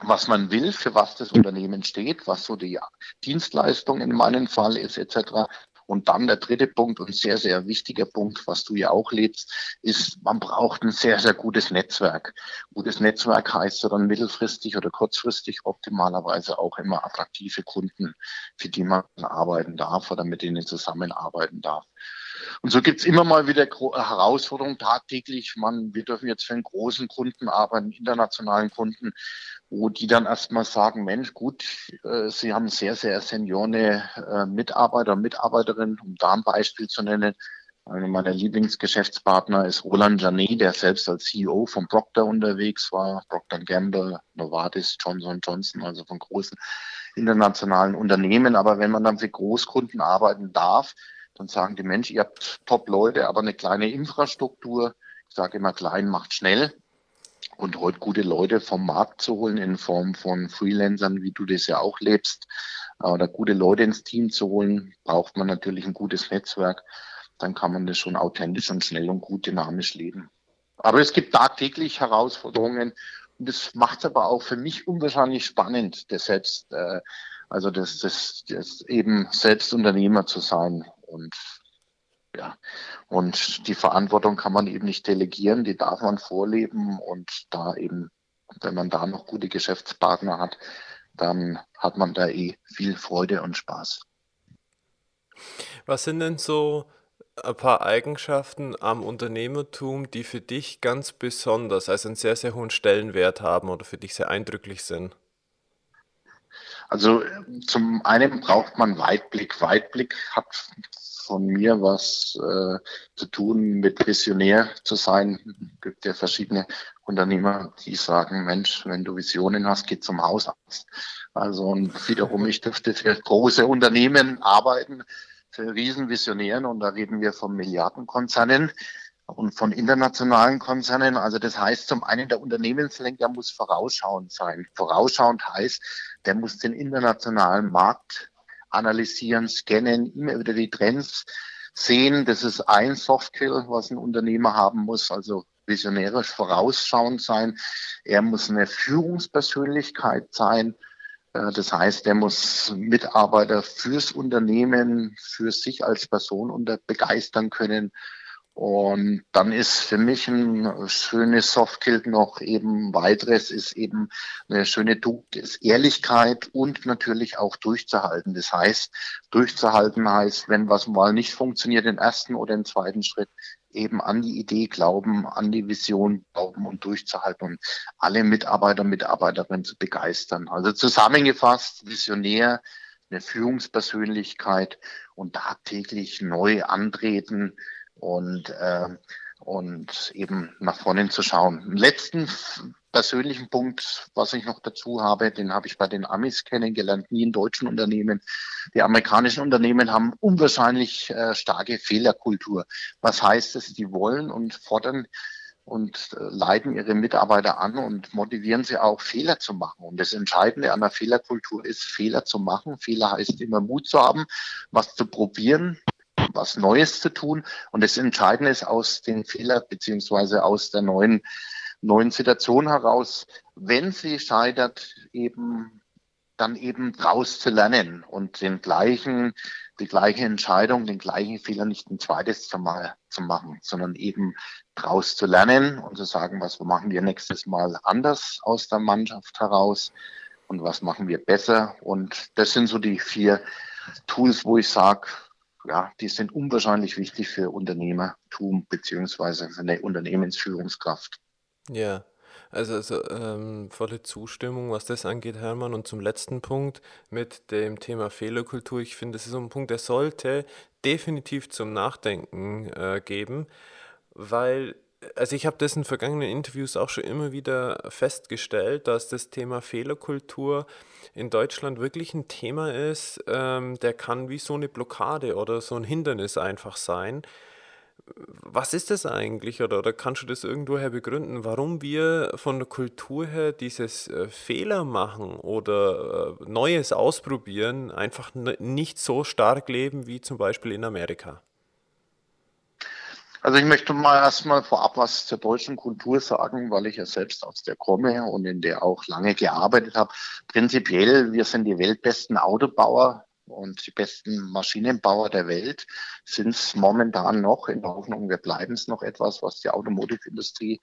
was man will, für was das Unternehmen steht, was so die Dienstleistung in meinem Fall ist, etc. Und dann der dritte Punkt und sehr, sehr wichtiger Punkt, was du ja auch lebst, ist, man braucht ein sehr, sehr gutes Netzwerk. Gutes Netzwerk heißt ja dann mittelfristig oder kurzfristig optimalerweise auch immer attraktive Kunden, für die man arbeiten darf oder mit denen zusammenarbeiten darf. Und so gibt es immer mal wieder Herausforderungen tagtäglich. Man, wir dürfen jetzt für einen großen Kunden arbeiten, internationalen Kunden, wo die dann erstmal sagen, Mensch, gut, äh, Sie haben sehr, sehr seniore äh, Mitarbeiter und Mitarbeiterinnen, um da ein Beispiel zu nennen. Einer meiner Lieblingsgeschäftspartner ist Roland Janet, der selbst als CEO von Procter unterwegs war. Procter Gamble, Novartis, Johnson Johnson, also von großen internationalen Unternehmen. Aber wenn man dann für Großkunden arbeiten darf, dann sagen die Menschen, ihr habt Top-Leute, aber eine kleine Infrastruktur. Ich sage immer, klein macht schnell. Und heute gute Leute vom Markt zu holen in Form von Freelancern, wie du das ja auch lebst, oder gute Leute ins Team zu holen, braucht man natürlich ein gutes Netzwerk. Dann kann man das schon authentisch und schnell und gut dynamisch leben. Aber es gibt tagtäglich Herausforderungen und das macht es aber auch für mich unwahrscheinlich spannend, das selbst, äh, also das, das, das eben selbst Unternehmer zu sein. Und ja, und die Verantwortung kann man eben nicht delegieren, die darf man vorleben und da eben, wenn man da noch gute Geschäftspartner hat, dann hat man da eh viel Freude und Spaß. Was sind denn so ein paar Eigenschaften am Unternehmertum, die für dich ganz besonders, also einen sehr, sehr hohen Stellenwert haben oder für dich sehr eindrücklich sind? Also zum einen braucht man Weitblick. Weitblick hat von mir was äh, zu tun mit Visionär zu sein. Es gibt ja verschiedene Unternehmer, die sagen, Mensch, wenn du Visionen hast, geh zum Hausarzt. Also und wiederum, ich dürfte für große Unternehmen arbeiten, für Riesenvisionären und da reden wir von Milliardenkonzernen und von internationalen Konzernen. Also das heißt, zum einen der Unternehmenslenker muss vorausschauend sein. Vorausschauend heißt, der muss den internationalen Markt analysieren, scannen, immer wieder die Trends sehen. Das ist ein Softskill, was ein Unternehmer haben muss, also visionärisch vorausschauend sein. Er muss eine Führungspersönlichkeit sein. Äh, das heißt, er muss Mitarbeiter fürs Unternehmen, für sich als Person unter begeistern können und dann ist für mich ein schönes Softkill noch eben weiteres, ist eben eine schöne Tugend, ist Ehrlichkeit und natürlich auch durchzuhalten. Das heißt, durchzuhalten heißt, wenn was mal nicht funktioniert, den ersten oder den zweiten Schritt, eben an die Idee glauben, an die Vision glauben und durchzuhalten und alle Mitarbeiter, Mitarbeiterinnen zu begeistern. Also zusammengefasst, Visionär, eine Führungspersönlichkeit und tagtäglich neu antreten, und, äh, und eben nach vorne zu schauen. Einen letzten persönlichen Punkt, was ich noch dazu habe, den habe ich bei den Amis kennengelernt, nie in deutschen Unternehmen. Die amerikanischen Unternehmen haben unwahrscheinlich äh, starke Fehlerkultur. Was heißt es? Die wollen und fordern und äh, leiten ihre Mitarbeiter an und motivieren sie auch, Fehler zu machen. Und das Entscheidende an der Fehlerkultur ist, Fehler zu machen. Fehler heißt immer Mut zu haben, was zu probieren, was Neues zu tun. Und das Entscheidende ist aus den Fehlern beziehungsweise aus der neuen, neuen Situation heraus, wenn sie scheitert, eben dann eben draus zu lernen und den gleichen, die gleiche Entscheidung, den gleichen Fehler nicht ein zweites Mal zu machen, sondern eben draus zu lernen und zu sagen, was machen wir nächstes Mal anders aus der Mannschaft heraus und was machen wir besser. Und das sind so die vier Tools, wo ich sage, ja, die sind unwahrscheinlich wichtig für Unternehmertum beziehungsweise für eine Unternehmensführungskraft. Ja, Also, also ähm, volle Zustimmung, was das angeht, Hermann. Und zum letzten Punkt mit dem Thema Fehlerkultur. Ich finde, das ist so ein Punkt, der sollte definitiv zum Nachdenken äh, geben, weil, also ich habe das in vergangenen Interviews auch schon immer wieder festgestellt, dass das Thema Fehlerkultur in Deutschland wirklich ein Thema ist, ähm, der kann wie so eine Blockade oder so ein Hindernis einfach sein was ist das eigentlich oder, oder kannst du das irgendwoher begründen, warum wir von der Kultur her dieses äh, Fehler machen oder äh, Neues ausprobieren einfach nicht so stark leben wie zum Beispiel in Amerika? Also ich möchte mal erstmal vorab was zur deutschen Kultur sagen, weil ich ja selbst aus der komme und in der auch lange gearbeitet habe. Prinzipiell, wir sind die weltbesten Autobauer und die besten Maschinenbauer der Welt sind es momentan noch, in der Hoffnung, wir bleiben es noch etwas, was die Automotive-Industrie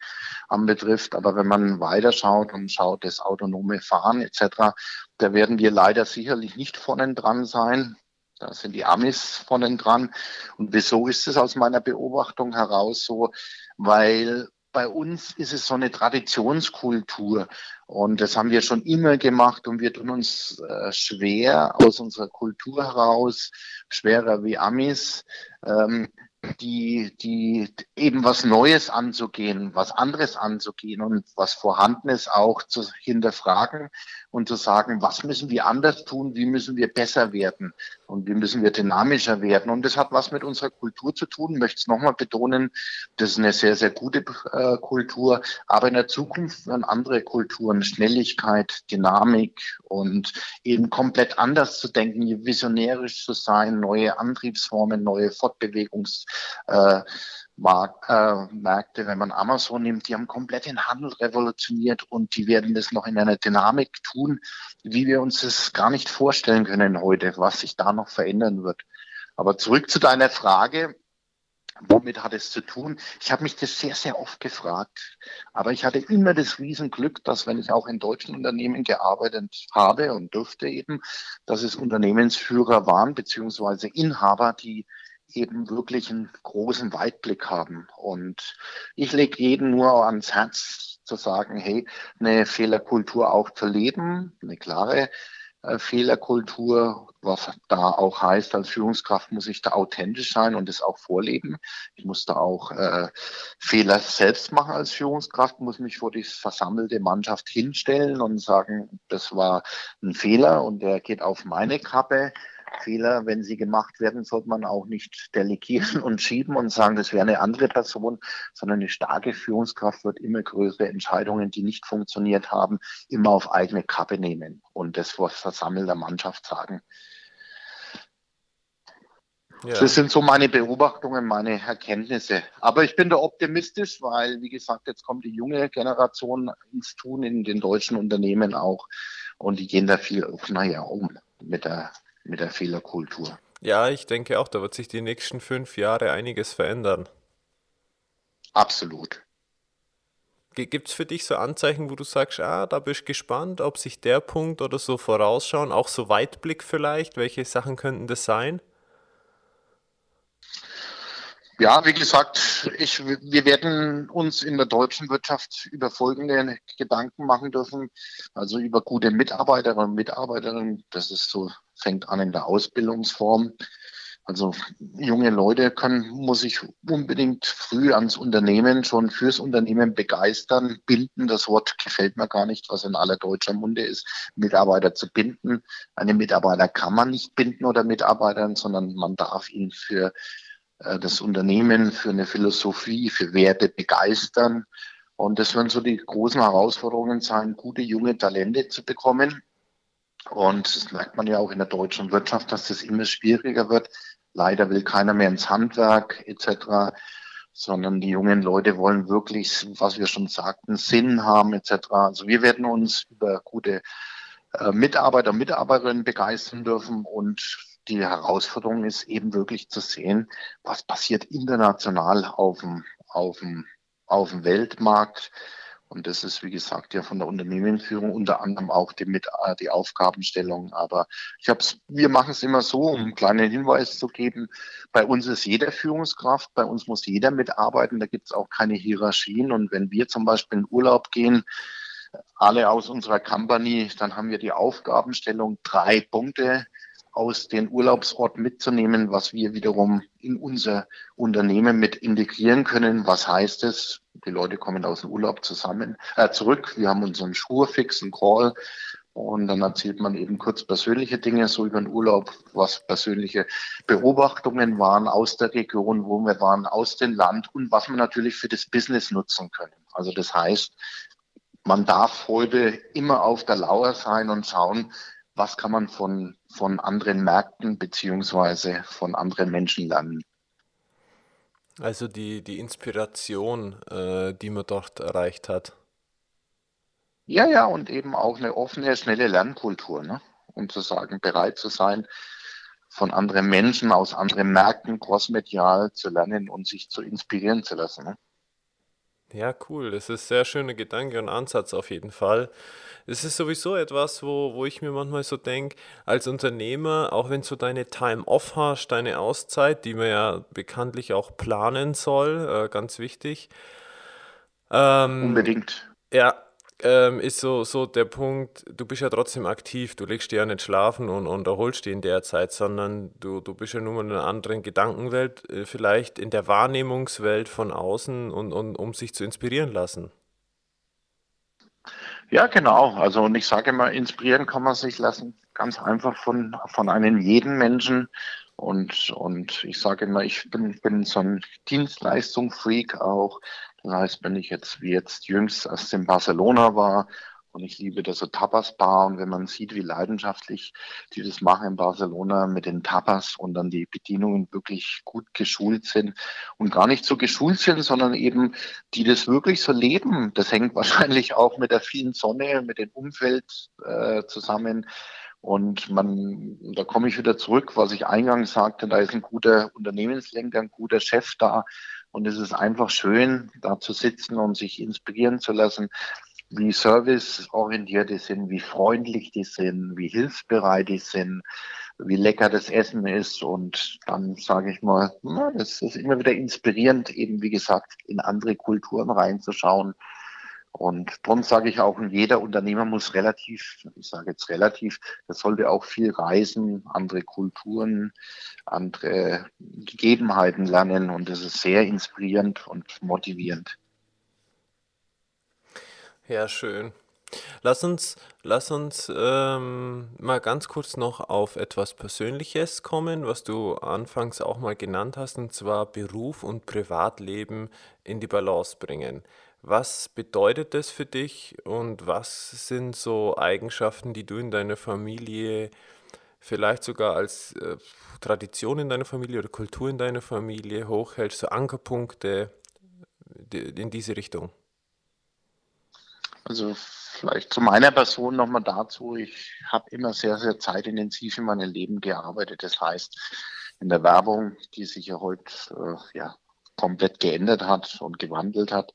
anbetrifft. Aber wenn man weiterschaut und schaut das autonome Fahren etc., da werden wir leider sicherlich nicht vorne dran sein. Da sind die Amis vorne dran. Und wieso ist es aus meiner Beobachtung heraus so? Weil bei uns ist es so eine Traditionskultur und das haben wir schon immer gemacht und wir tun uns äh, schwer aus unserer Kultur heraus, schwerer wie Amis, ähm, die, die eben was Neues anzugehen, was anderes anzugehen und was Vorhandenes auch zu hinterfragen und zu sagen, was müssen wir anders tun, wie müssen wir besser werden und wie müssen wir dynamischer werden. Und das hat was mit unserer Kultur zu tun, möchte es nochmal betonen, das ist eine sehr, sehr gute äh, Kultur, aber in der Zukunft werden andere Kulturen, Schnelligkeit, Dynamik und eben komplett anders zu denken, visionärisch zu sein, neue Antriebsformen, neue Fortbewegungs äh, Mark, äh, Märkte, wenn man Amazon nimmt, die haben komplett den Handel revolutioniert und die werden das noch in einer Dynamik tun, wie wir uns das gar nicht vorstellen können heute, was sich da noch verändern wird. Aber zurück zu deiner Frage, womit hat es zu tun? Ich habe mich das sehr, sehr oft gefragt, aber ich hatte immer das Riesenglück, dass wenn ich auch in deutschen Unternehmen gearbeitet habe und durfte eben, dass es Unternehmensführer waren, beziehungsweise Inhaber, die eben wirklich einen großen Weitblick haben. Und ich lege jeden nur ans Herz zu sagen, hey, eine Fehlerkultur auch zu leben, eine klare äh, Fehlerkultur, was da auch heißt, als Führungskraft muss ich da authentisch sein und es auch vorleben. Ich muss da auch äh, Fehler selbst machen als Führungskraft, muss mich vor die versammelte Mannschaft hinstellen und sagen, das war ein Fehler und der geht auf meine Kappe. Fehler, wenn sie gemacht werden, sollte man auch nicht delegieren und schieben und sagen, das wäre eine andere Person, sondern eine starke Führungskraft wird immer größere Entscheidungen, die nicht funktioniert haben, immer auf eigene Kappe nehmen und das vor versammelter Mannschaft sagen. Ja. Das sind so meine Beobachtungen, meine Erkenntnisse. Aber ich bin da optimistisch, weil, wie gesagt, jetzt kommt die junge Generation ins Tun in den deutschen Unternehmen auch und die gehen da viel, naja, um mit der mit der Fehlerkultur. Ja, ich denke auch, da wird sich die nächsten fünf Jahre einiges verändern. Absolut. Gibt es für dich so Anzeichen, wo du sagst, ah, da bist du gespannt, ob sich der Punkt oder so vorausschauen, auch so Weitblick vielleicht, welche Sachen könnten das sein? Ja, wie gesagt, ich, wir werden uns in der deutschen Wirtschaft über folgende Gedanken machen dürfen. Also über gute Mitarbeiterinnen und Mitarbeiterinnen. Das ist so, fängt an in der Ausbildungsform. Also junge Leute können, muss ich unbedingt früh ans Unternehmen, schon fürs Unternehmen begeistern, binden. Das Wort gefällt mir gar nicht, was in aller deutscher Munde ist, Mitarbeiter zu binden. Eine Mitarbeiter kann man nicht binden oder Mitarbeitern, sondern man darf ihn für das Unternehmen für eine Philosophie, für Werte begeistern. Und das werden so die großen Herausforderungen sein, gute junge Talente zu bekommen. Und das merkt man ja auch in der deutschen Wirtschaft, dass das immer schwieriger wird. Leider will keiner mehr ins Handwerk etc., sondern die jungen Leute wollen wirklich, was wir schon sagten, Sinn haben etc. Also wir werden uns über gute äh, Mitarbeiter, Mitarbeiterinnen begeistern dürfen und die Herausforderung ist eben wirklich zu sehen, was passiert international auf dem, auf dem, auf dem Weltmarkt Und das ist, wie gesagt, ja von der Unternehmensführung unter anderem auch die, mit, äh, die Aufgabenstellung. Aber ich hab's, wir machen es immer so, um einen kleinen Hinweis zu geben. Bei uns ist jeder Führungskraft, bei uns muss jeder mitarbeiten, da gibt es auch keine Hierarchien. Und wenn wir zum Beispiel in Urlaub gehen, alle aus unserer Company, dann haben wir die Aufgabenstellung drei Punkte aus den Urlaubsorten mitzunehmen, was wir wiederum in unser Unternehmen mit integrieren können. Was heißt es? Die Leute kommen aus dem Urlaub zusammen äh, zurück. Wir haben unseren Schurfix, einen Call. Und dann erzählt man eben kurz persönliche Dinge, so über den Urlaub, was persönliche Beobachtungen waren aus der Region, wo wir waren, aus dem Land und was wir natürlich für das Business nutzen können. Also das heißt, man darf heute immer auf der Lauer sein und schauen, was kann man von, von anderen Märkten beziehungsweise von anderen Menschen lernen. Also die, die Inspiration, äh, die man dort erreicht hat. Ja, ja, und eben auch eine offene, schnelle Lernkultur, ne? um zu sagen, bereit zu sein, von anderen Menschen aus anderen Märkten crossmedial zu lernen und sich zu inspirieren zu lassen. Ne? Ja, cool. Das ist ein sehr schöner Gedanke und Ansatz auf jeden Fall. Es ist sowieso etwas, wo, wo ich mir manchmal so denke, als Unternehmer, auch wenn du deine Time off hast, deine Auszeit, die man ja bekanntlich auch planen soll, äh, ganz wichtig. Ähm, Unbedingt. Ja, ähm, ist so, so der Punkt, du bist ja trotzdem aktiv, du legst dir ja nicht schlafen und, und erholst dich in der Zeit, sondern du, du bist ja nur in einer anderen Gedankenwelt, äh, vielleicht in der Wahrnehmungswelt von außen und, und um sich zu inspirieren lassen. Ja, genau. Also und ich sage immer, inspirieren kann man sich lassen, ganz einfach von, von einem jeden Menschen. Und, und ich sage immer, ich bin, bin so ein Dienstleistungsfreak auch. Das heißt, wenn ich jetzt wie jetzt jüngst erst in Barcelona war und ich liebe das so Tapas-Bar und wenn man sieht, wie leidenschaftlich die das machen in Barcelona mit den Tapas und dann die Bedienungen wirklich gut geschult sind und gar nicht so geschult sind, sondern eben die das wirklich so leben. Das hängt wahrscheinlich auch mit der vielen Sonne, mit dem Umfeld äh, zusammen. Und man, da komme ich wieder zurück, was ich eingangs sagte, da ist ein guter Unternehmenslenker, ein guter Chef da, und es ist einfach schön, da zu sitzen und sich inspirieren zu lassen, wie serviceorientiert die sind, wie freundlich die sind, wie hilfsbereit die sind, wie lecker das Essen ist. Und dann sage ich mal, na, das ist immer wieder inspirierend, eben wie gesagt, in andere Kulturen reinzuschauen und darum sage ich auch, jeder Unternehmer muss relativ, ich sage jetzt relativ, das sollte auch viel reisen, andere Kulturen, andere Gegebenheiten lernen und das ist sehr inspirierend und motivierend. Ja, schön. Lass uns, lass uns ähm, mal ganz kurz noch auf etwas Persönliches kommen, was du anfangs auch mal genannt hast, und zwar Beruf und Privatleben in die Balance bringen. Was bedeutet das für dich und was sind so Eigenschaften, die du in deiner Familie vielleicht sogar als äh, Tradition in deiner Familie oder Kultur in deiner Familie hochhältst, so Ankerpunkte in diese Richtung? Also vielleicht zu meiner Person nochmal dazu. Ich habe immer sehr, sehr zeitintensiv in meinem Leben gearbeitet. Das heißt, in der Werbung, die sich ja heute äh, ja, komplett geändert hat und gewandelt hat,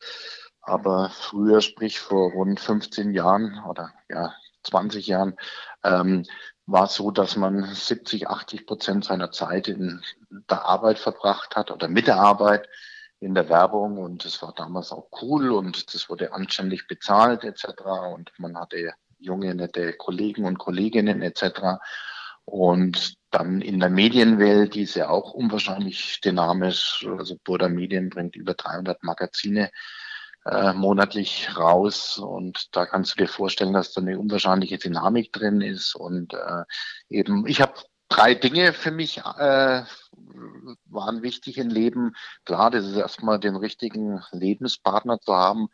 aber früher, sprich vor rund 15 Jahren oder ja 20 Jahren, ähm, war es so, dass man 70, 80 Prozent seiner Zeit in der Arbeit verbracht hat oder mit der Arbeit in der Werbung und das war damals auch cool und das wurde anständig bezahlt etc. und man hatte junge, nette Kollegen und Kolleginnen etc. Und dann in der Medienwelt, die ist ja auch unwahrscheinlich dynamisch. Also Burda Medien bringt über 300 Magazine äh, monatlich raus. Und da kannst du dir vorstellen, dass da eine unwahrscheinliche Dynamik drin ist. Und äh, eben, ich habe drei Dinge für mich äh, waren wichtig im Leben. Klar, das ist erstmal den richtigen Lebenspartner zu haben,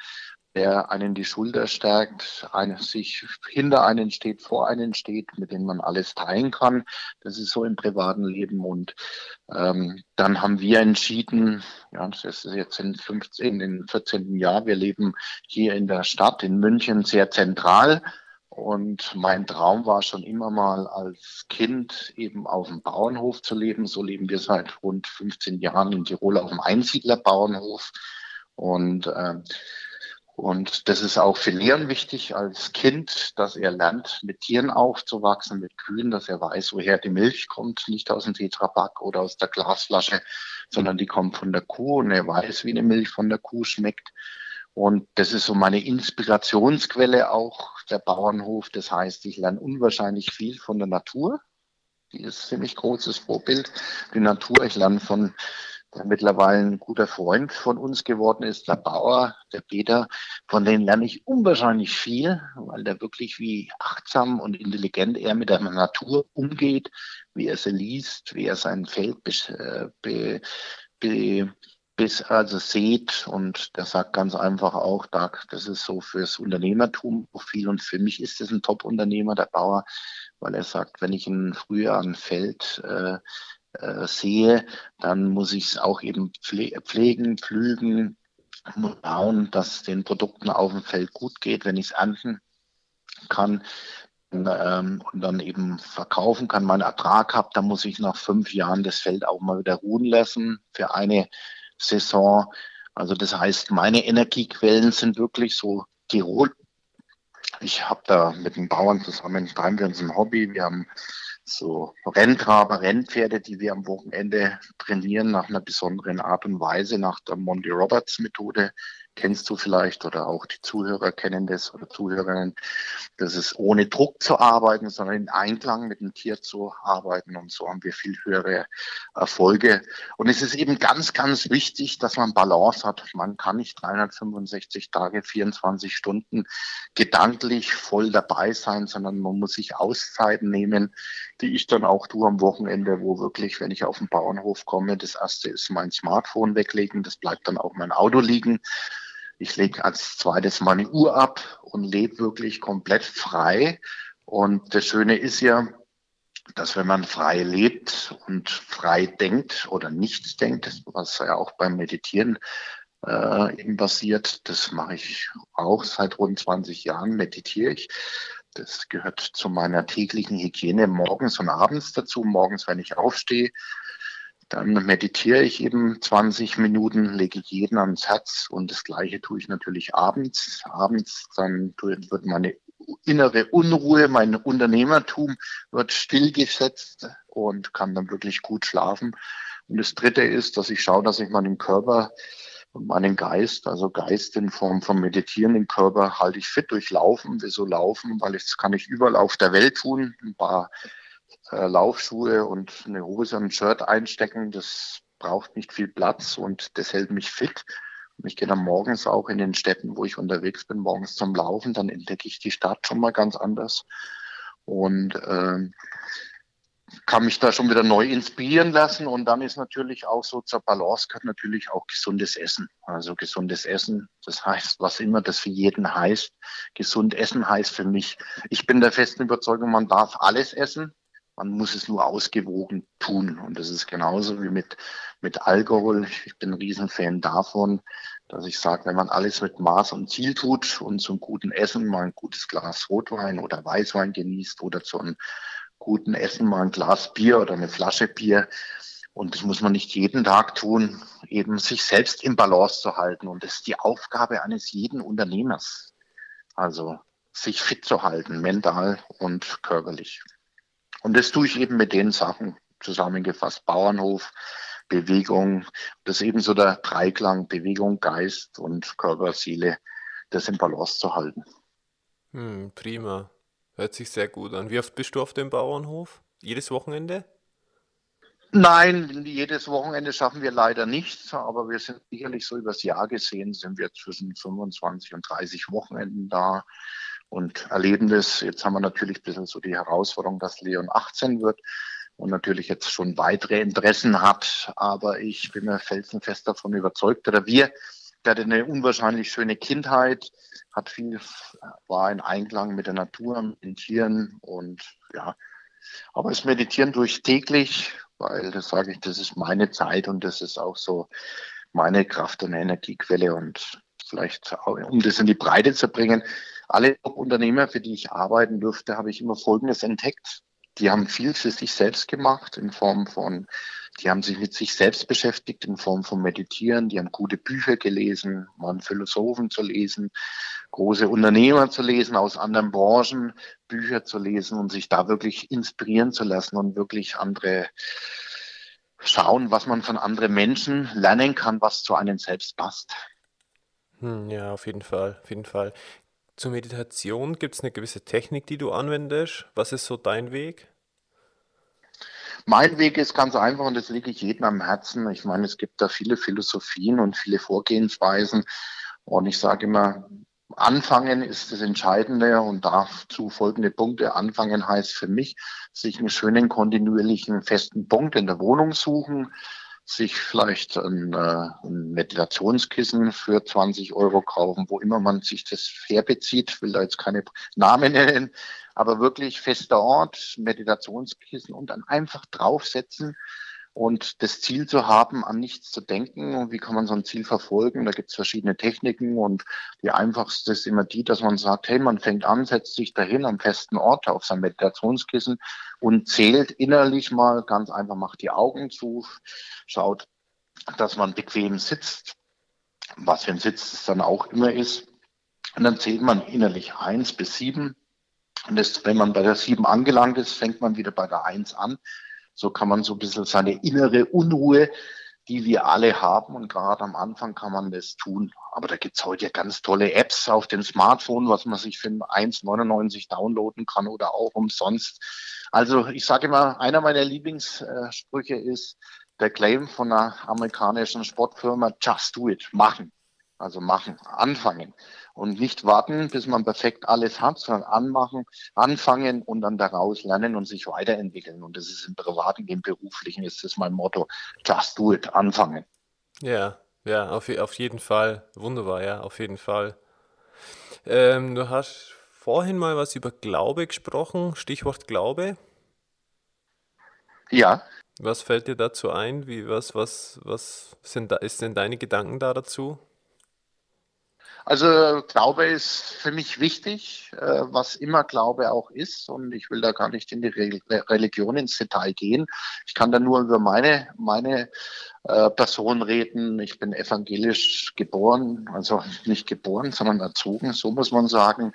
der einen die Schulter stärkt, eine, sich hinter einen steht, vor einen steht, mit dem man alles teilen kann. Das ist so im privaten Leben. Und ähm, dann haben wir entschieden, ja, das ist jetzt in 15, in 14. Jahr, wir leben hier in der Stadt in München sehr zentral. Und mein Traum war schon immer mal als Kind eben auf dem Bauernhof zu leben. So leben wir seit rund 15 Jahren in Tirol auf dem Einsiedlerbauernhof. Und äh, Und das ist auch für Leon wichtig als Kind, dass er lernt, mit Tieren aufzuwachsen, mit Kühen, dass er weiß, woher die Milch kommt, nicht aus dem Tetrapack oder aus der Glasflasche, sondern die kommt von der Kuh und er weiß, wie eine Milch von der Kuh schmeckt. Und das ist so meine Inspirationsquelle auch, der Bauernhof. Das heißt, ich lerne unwahrscheinlich viel von der Natur. Die ist ziemlich großes Vorbild. Die Natur, ich lerne von der mittlerweile ein guter Freund von uns geworden ist, der Bauer, der Peter. Von dem lerne ich unwahrscheinlich viel, weil der wirklich wie achtsam und intelligent er mit der Natur umgeht, wie er sie liest, wie er sein Feld be, äh, be, be, bis also sieht und der sagt ganz einfach auch, das ist so fürs Unternehmertum viel und für mich ist es ein Top-Unternehmer, der Bauer, weil er sagt, wenn ich ein Frühjahr ein Feld äh, äh, sehe, dann muss ich es auch eben pflegen, pflügen, bauen, dass den Produkten auf dem Feld gut geht, wenn ich es ernten kann ähm, und dann eben verkaufen kann, meinen Ertrag habe, dann muss ich nach fünf Jahren das Feld auch mal wieder ruhen lassen für eine Saison. Also das heißt, meine Energiequellen sind wirklich so Tirol. Ich habe da mit den Bauern zusammen, treiben wir uns ein Hobby. Wir haben so Renntraber, Rennpferde, die wir am Wochenende trainieren nach einer besonderen Art und Weise, nach der Monty Roberts Methode kennst du vielleicht oder auch die Zuhörer kennen das oder Zuhörerinnen. Das ist ohne Druck zu arbeiten, sondern in Einklang mit dem Tier zu arbeiten und so haben wir viel höhere Erfolge. Und es ist eben ganz, ganz wichtig, dass man Balance hat. Man kann nicht 365 Tage, 24 Stunden gedanklich voll dabei sein, sondern man muss sich Auszeiten nehmen, die ich dann auch tue am Wochenende, wo wirklich, wenn ich auf den Bauernhof komme, das erste ist mein Smartphone weglegen, das bleibt dann auch mein Auto liegen. Ich lege als zweites meine Uhr ab und lebe wirklich komplett frei. Und das Schöne ist ja, dass wenn man frei lebt und frei denkt oder nichts denkt, was ja auch beim Meditieren äh, eben passiert, das mache ich auch seit rund 20 Jahren, meditiere ich. Das gehört zu meiner täglichen Hygiene morgens und abends dazu. Morgens, wenn ich aufstehe, dann meditiere ich eben 20 Minuten, lege jeden ans Herz und das Gleiche tue ich natürlich abends. Abends dann wird meine innere Unruhe, mein Unternehmertum wird stillgesetzt und kann dann wirklich gut schlafen. Und das Dritte ist, dass ich schaue, dass ich meinen Körper und meinen Geist, also Geist in Form von Meditieren, den Körper halte ich fit durch Laufen. Wieso Laufen? Weil das kann ich überall auf der Welt tun. Ein paar äh, Laufschuhe und eine Hose und ein Shirt einstecken, das braucht nicht viel Platz und das hält mich fit. Und ich gehe dann morgens auch in den Städten, wo ich unterwegs bin, morgens zum Laufen, dann entdecke ich die Stadt schon mal ganz anders und äh, kann mich da schon wieder neu inspirieren lassen. Und dann ist natürlich auch so zur Balance gehört natürlich auch gesundes Essen. Also gesundes Essen, das heißt, was immer das für jeden heißt. Gesund essen heißt für mich, ich bin der festen Überzeugung, man darf alles essen. Man muss es nur ausgewogen tun. Und das ist genauso wie mit, mit Alkohol. Ich bin ein Riesenfan davon, dass ich sage, wenn man alles mit Maß und Ziel tut und zum guten Essen mal ein gutes Glas Rotwein oder Weißwein genießt oder zu einem guten Essen mal ein Glas Bier oder eine Flasche Bier. Und das muss man nicht jeden Tag tun, eben sich selbst im Balance zu halten. Und das ist die Aufgabe eines jeden Unternehmers. Also sich fit zu halten, mental und körperlich. Und das tue ich eben mit den Sachen zusammengefasst. Bauernhof, Bewegung, das ist eben so der Dreiklang, Bewegung, Geist und Körper, Seele, das im Balance zu halten. Hm, prima. Hört sich sehr gut an. Wie oft bist du auf dem Bauernhof? Jedes Wochenende? Nein, jedes Wochenende schaffen wir leider nicht, aber wir sind sicherlich so übers Jahr gesehen, sind wir zwischen 25 und 30 Wochenenden da und erleben das. Jetzt haben wir natürlich ein bisschen so die Herausforderung, dass Leon 18 wird und natürlich jetzt schon weitere Interessen hat. Aber ich bin mir felsenfest davon überzeugt, oder wir, der hatte eine unwahrscheinlich schöne Kindheit, hat viel, war in Einklang mit der Natur, den Tieren und ja, aber das Meditieren durch täglich, weil das sage ich, das ist meine Zeit und das ist auch so meine Kraft und Energiequelle und vielleicht, um das in die Breite zu bringen, alle Unternehmer, für die ich arbeiten durfte, habe ich immer Folgendes entdeckt. Die haben viel für sich selbst gemacht in Form von die haben sich mit sich selbst beschäftigt in Form von Meditieren, die haben gute Bücher gelesen, waren Philosophen zu lesen, große Unternehmer zu lesen, aus anderen Branchen Bücher zu lesen und sich da wirklich inspirieren zu lassen und wirklich andere schauen, was man von anderen Menschen lernen kann, was zu einem selbst passt. Hm, ja, auf jeden Fall, auf jeden Fall. Zur Meditation gibt es eine gewisse Technik, die du anwendest. Was ist so dein Weg? Mein Weg ist ganz einfach und das lege ich jedem am Herzen. Ich meine, es gibt da viele Philosophien und viele Vorgehensweisen. Und ich sage immer, anfangen ist das Entscheidende und dazu folgende Punkte. Anfangen heißt für mich, sich einen schönen, kontinuierlichen, festen Punkt in der Wohnung suchen, sich vielleicht ein, äh, ein, Meditationskissen für 20 Euro kaufen, wo immer man sich das herbezieht. Will da jetzt keine Namen nennen, aber wirklich fester Ort, Meditationskissen und dann einfach draufsetzen und das Ziel zu haben, an nichts zu denken. Und wie kann man so ein Ziel verfolgen? Da gibt es verschiedene Techniken und die einfachste ist immer die, dass man sagt, hey, man fängt an, setzt sich dahin am festen Ort auf sein Meditationskissen und zählt innerlich mal ganz einfach, macht die Augen zu, schaut, dass man bequem sitzt, was für ein Sitz es dann auch immer ist. Und dann zählt man innerlich eins bis sieben. Und das, wenn man bei der sieben angelangt ist, fängt man wieder bei der eins an so kann man so ein bisschen seine innere Unruhe, die wir alle haben, und gerade am Anfang kann man das tun. Aber da gibt es heute ganz tolle Apps auf dem Smartphone, was man sich für 1,99 downloaden kann oder auch umsonst. Also ich sage immer, einer meiner Lieblingssprüche ist der Claim von einer amerikanischen Sportfirma, just do it, machen. Also machen, anfangen und nicht warten, bis man perfekt alles hat, sondern anmachen, anfangen und dann daraus lernen und sich weiterentwickeln. Und das ist im Privaten, im Beruflichen ist das mein Motto. Just do it, anfangen. Ja, ja, auf, auf jeden Fall. Wunderbar, ja, auf jeden Fall. Ähm, du hast vorhin mal was über Glaube gesprochen, Stichwort Glaube. Ja. Was fällt dir dazu ein? Wie, was, was, was sind da, ist denn deine Gedanken da dazu? Also Glaube ist für mich wichtig, äh, was immer Glaube auch ist. Und ich will da gar nicht in die Religion ins Detail gehen. Ich kann da nur über meine, meine äh, Person reden. Ich bin evangelisch geboren, also nicht geboren, sondern erzogen, so muss man sagen.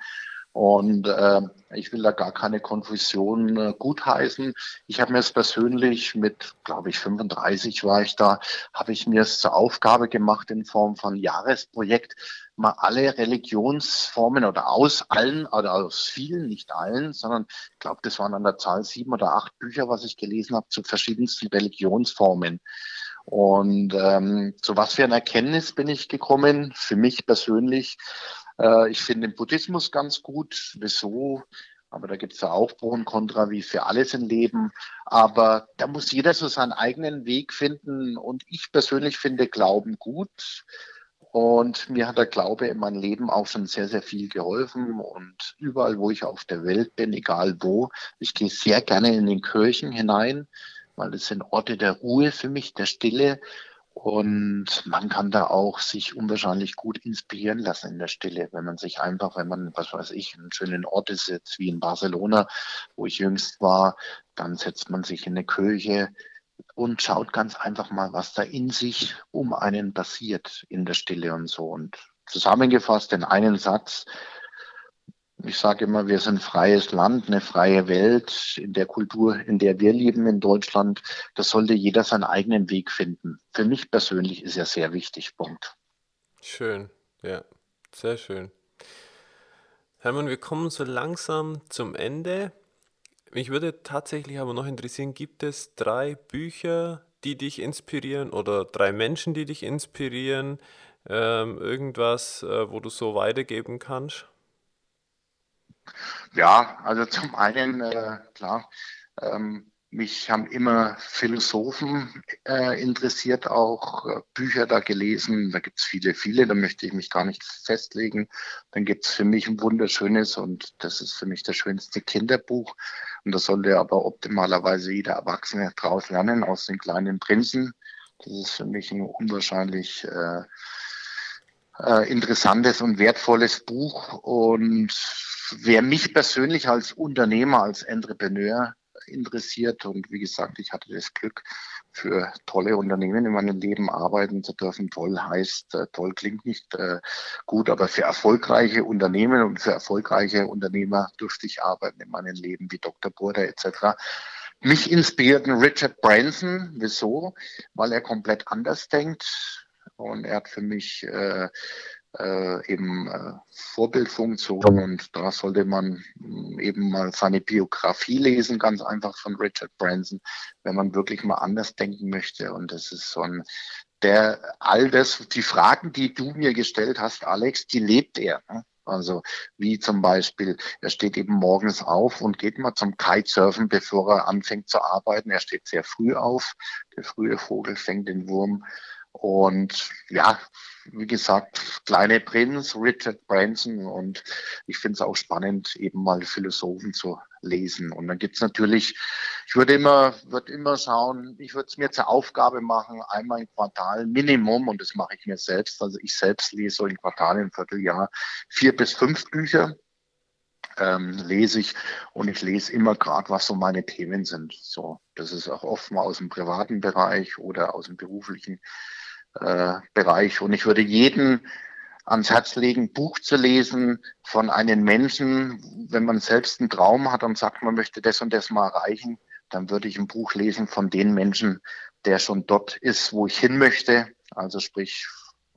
Und äh, ich will da gar keine Konfusion äh, gutheißen. Ich habe mir es persönlich mit, glaube ich, 35 war ich da, habe ich mir es zur Aufgabe gemacht in Form von Jahresprojekt, mal alle Religionsformen oder aus allen oder aus vielen, nicht allen, sondern ich glaube, das waren an der Zahl sieben oder acht Bücher, was ich gelesen habe zu verschiedensten Religionsformen. Und ähm, zu was für einer Erkenntnis bin ich gekommen? Für mich persönlich, äh, ich finde den Buddhismus ganz gut. Wieso? Aber da gibt es ja auch Pro und Contra wie für alles im Leben. Aber da muss jeder so seinen eigenen Weg finden. Und ich persönlich finde Glauben gut. Und mir hat der Glaube in meinem Leben auch schon sehr, sehr viel geholfen. Und überall, wo ich auf der Welt bin, egal wo, ich gehe sehr gerne in den Kirchen hinein, weil es sind Orte der Ruhe für mich, der Stille. Und man kann da auch sich unwahrscheinlich gut inspirieren lassen in der Stille, wenn man sich einfach, wenn man, was weiß ich, einen schönen Ort ist, jetzt wie in Barcelona, wo ich jüngst war, dann setzt man sich in eine Kirche und schaut ganz einfach mal, was da in sich um einen passiert in der Stille und so. Und zusammengefasst in einen Satz, ich sage immer, wir sind ein freies Land, eine freie Welt. In der Kultur, in der wir leben in Deutschland, da sollte jeder seinen eigenen Weg finden. Für mich persönlich ist er sehr wichtig. Punkt. Schön, ja, sehr schön. Hermann, wir kommen so langsam zum Ende. Mich würde tatsächlich aber noch interessieren, gibt es drei Bücher, die dich inspirieren oder drei Menschen, die dich inspirieren? Ähm, irgendwas, äh, wo du so weitergeben kannst? Ja, also zum einen, äh, klar, ähm, mich haben immer Philosophen äh, interessiert, auch äh, Bücher da gelesen. Da gibt es viele, viele, da möchte ich mich gar nicht festlegen. Dann gibt es für mich ein wunderschönes und das ist für mich das schönste Kinderbuch. Und das sollte aber optimalerweise jeder Erwachsene draus lernen aus den kleinen Prinzen. Das ist für mich ein unwahrscheinlich äh, äh, interessantes und wertvolles Buch. Und wer mich persönlich als Unternehmer, als Entrepreneur interessiert und wie gesagt, ich hatte das Glück, für tolle Unternehmen in meinem Leben arbeiten zu dürfen. Toll heißt, äh, toll klingt nicht äh, gut, aber für erfolgreiche Unternehmen und für erfolgreiche Unternehmer durfte ich arbeiten in meinem Leben, wie Dr. Burda etc. Mich inspirierten Richard Branson. Wieso? Weil er komplett anders denkt. Und er hat für mich äh, äh, eben äh, Vorbildfunktion und da sollte man mm, eben mal seine Biografie lesen, ganz einfach von Richard Branson, wenn man wirklich mal anders denken möchte. Und das ist so ein, der all das, die Fragen, die du mir gestellt hast, Alex, die lebt er. Ne? Also wie zum Beispiel, er steht eben morgens auf und geht mal zum Kitesurfen, bevor er anfängt zu arbeiten. Er steht sehr früh auf. Der frühe Vogel fängt den Wurm. Und ja, wie gesagt, Kleine Prinz, Richard Branson und ich finde es auch spannend, eben mal Philosophen zu lesen. Und dann gibt's natürlich, ich würde immer, würde immer schauen, ich würde es mir zur Aufgabe machen, einmal im Quartal Minimum, und das mache ich mir selbst, also ich selbst lese so im Quartal, im Vierteljahr, vier bis fünf Bücher. Ähm, lese ich und ich lese immer gerade, was so meine Themen sind. So, das ist auch oft mal aus dem privaten Bereich oder aus dem beruflichen äh, Bereich. Und ich würde jeden ans Herz legen, Buch zu lesen von einem Menschen, wenn man selbst einen Traum hat und sagt, man möchte das und das mal erreichen, dann würde ich ein Buch lesen von den Menschen, der schon dort ist, wo ich hin möchte. Also sprich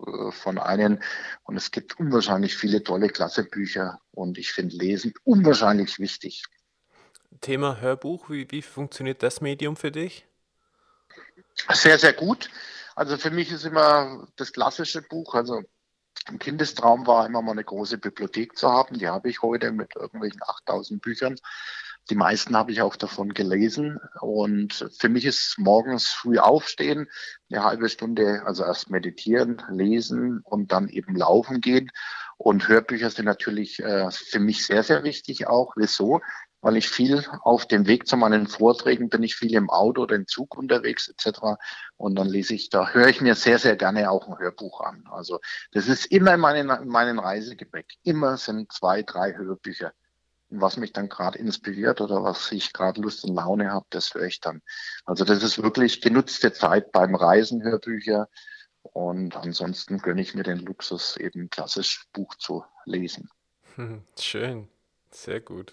äh, von einem. Und es gibt unwahrscheinlich viele tolle Klassebücher und ich finde Lesen unwahrscheinlich wichtig. Thema Hörbuch, wie, wie funktioniert das Medium für dich? Sehr, sehr gut. Also für mich ist immer das klassische Buch, also ein Kindestraum war immer mal eine große Bibliothek zu haben. Die habe ich heute mit irgendwelchen 8000 Büchern. Die meisten habe ich auch davon gelesen. Und für mich ist morgens früh aufstehen, eine halbe Stunde, also erst meditieren, lesen und dann eben laufen gehen. Und Hörbücher sind natürlich äh, für mich sehr, sehr wichtig auch. Wieso? Weil ich viel auf dem Weg zu meinen Vorträgen bin ich viel im Auto oder im Zug unterwegs etc. Und dann lese ich, da höre ich mir sehr, sehr gerne auch ein Hörbuch an. Also das ist immer in meinen, in meinen Reisegepäck. Immer sind zwei, drei Hörbücher. Und was mich dann gerade inspiriert oder was ich gerade Lust und Laune habe, das höre ich dann. Also das ist wirklich genutzte Zeit beim Reisen, Hörbücher. Und ansonsten gönne ich mir den Luxus, eben klassisch Buch zu lesen. Schön, sehr gut.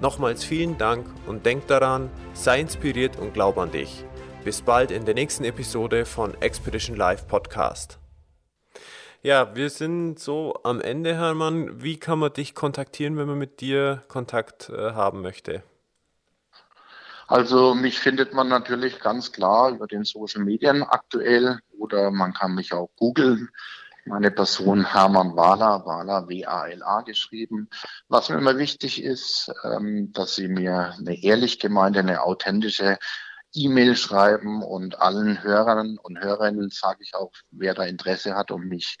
Nochmals vielen Dank und denk daran, sei inspiriert und glaub an dich. Bis bald in der nächsten Episode von Expedition Live Podcast. Ja, wir sind so am Ende, Hermann. Wie kann man dich kontaktieren, wenn man mit dir Kontakt äh, haben möchte? Also mich findet man natürlich ganz klar über den Social Medien aktuell oder man kann mich auch googeln meine Person Hermann Wahler, Wahler W-A-L-A geschrieben. Was mir immer wichtig ist, ähm, dass Sie mir eine ehrlich gemeinte, eine authentische E-Mail schreiben und allen Hörern und Hörerinnen sage ich auch, wer da Interesse hat und mich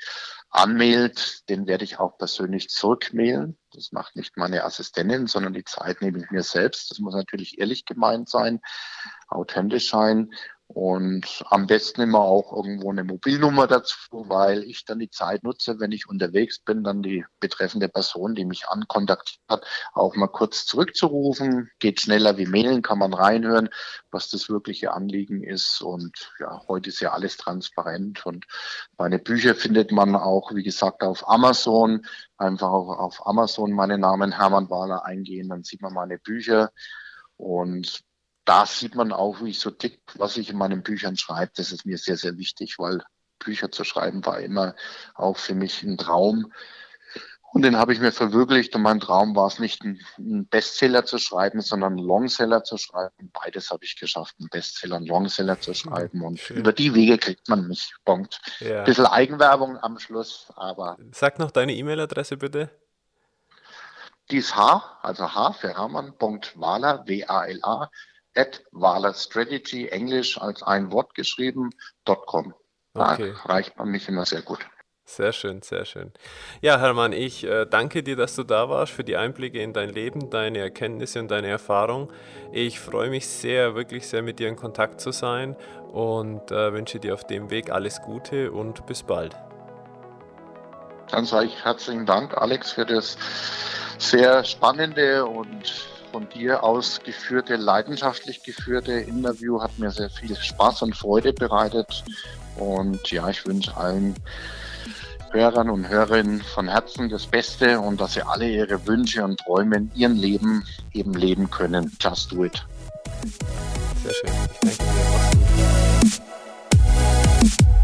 anmeldet, den werde ich auch persönlich zurückmailen. Das macht nicht meine Assistentin, sondern die Zeit nehme ich mir selbst. Das muss natürlich ehrlich gemeint sein, authentisch sein. Und am besten immer auch irgendwo eine Mobilnummer dazu, weil ich dann die Zeit nutze, wenn ich unterwegs bin, dann die betreffende Person, die mich ankontaktiert hat, auch mal kurz zurückzurufen. Geht schneller wie mailen, kann man reinhören, was das wirkliche Anliegen ist. Und ja, heute ist ja alles transparent. Und meine Bücher findet man auch, wie gesagt, auf Amazon. Einfach auch auf Amazon meinen Namen Hermann Wahler eingehen, dann sieht man meine Bücher. Und da sieht man auch, wie ich so tick, was ich in meinen Büchern schreibe. Das ist mir sehr, sehr wichtig, weil Bücher zu schreiben war immer auch für mich ein Traum. Und den habe ich mir verwirklicht. Und mein Traum war es nicht, einen Bestseller zu schreiben, sondern einen Longseller zu schreiben. Beides habe ich geschafft, einen Bestseller, einen Longseller zu schreiben. Und Schön. über die Wege kriegt man mich. Punkt. Ja. Ein bisschen Eigenwerbung am Schluss, aber. Sag noch deine E-Mail-Adresse bitte. Die ist H, also H für Hermann, Punkt Wala, W-A-L-A, at Wala Strategy, Englisch als ein Wort geschrieben, .com. okay. da reicht man mich immer sehr gut. Sehr schön, sehr schön. Ja, Hermann, ich äh, danke dir, dass du da warst, für die Einblicke in dein Leben, deine Erkenntnisse und deine Erfahrung. Ich freue mich sehr, wirklich sehr mit dir in Kontakt zu sein und äh, wünsche dir auf dem Weg alles Gute und bis bald. Dann sage ich herzlichen Dank, Alex, für das sehr spannende und von dir ausgeführte, leidenschaftlich geführte Interview hat mir sehr viel Spaß und Freude bereitet. Und ja, ich wünsche allen Hörern und Hörerinnen von Herzen das Beste und dass sie alle ihre Wünsche und Träume in ihrem Leben eben leben können. Just do it. Sehr schön. Ich danke dir.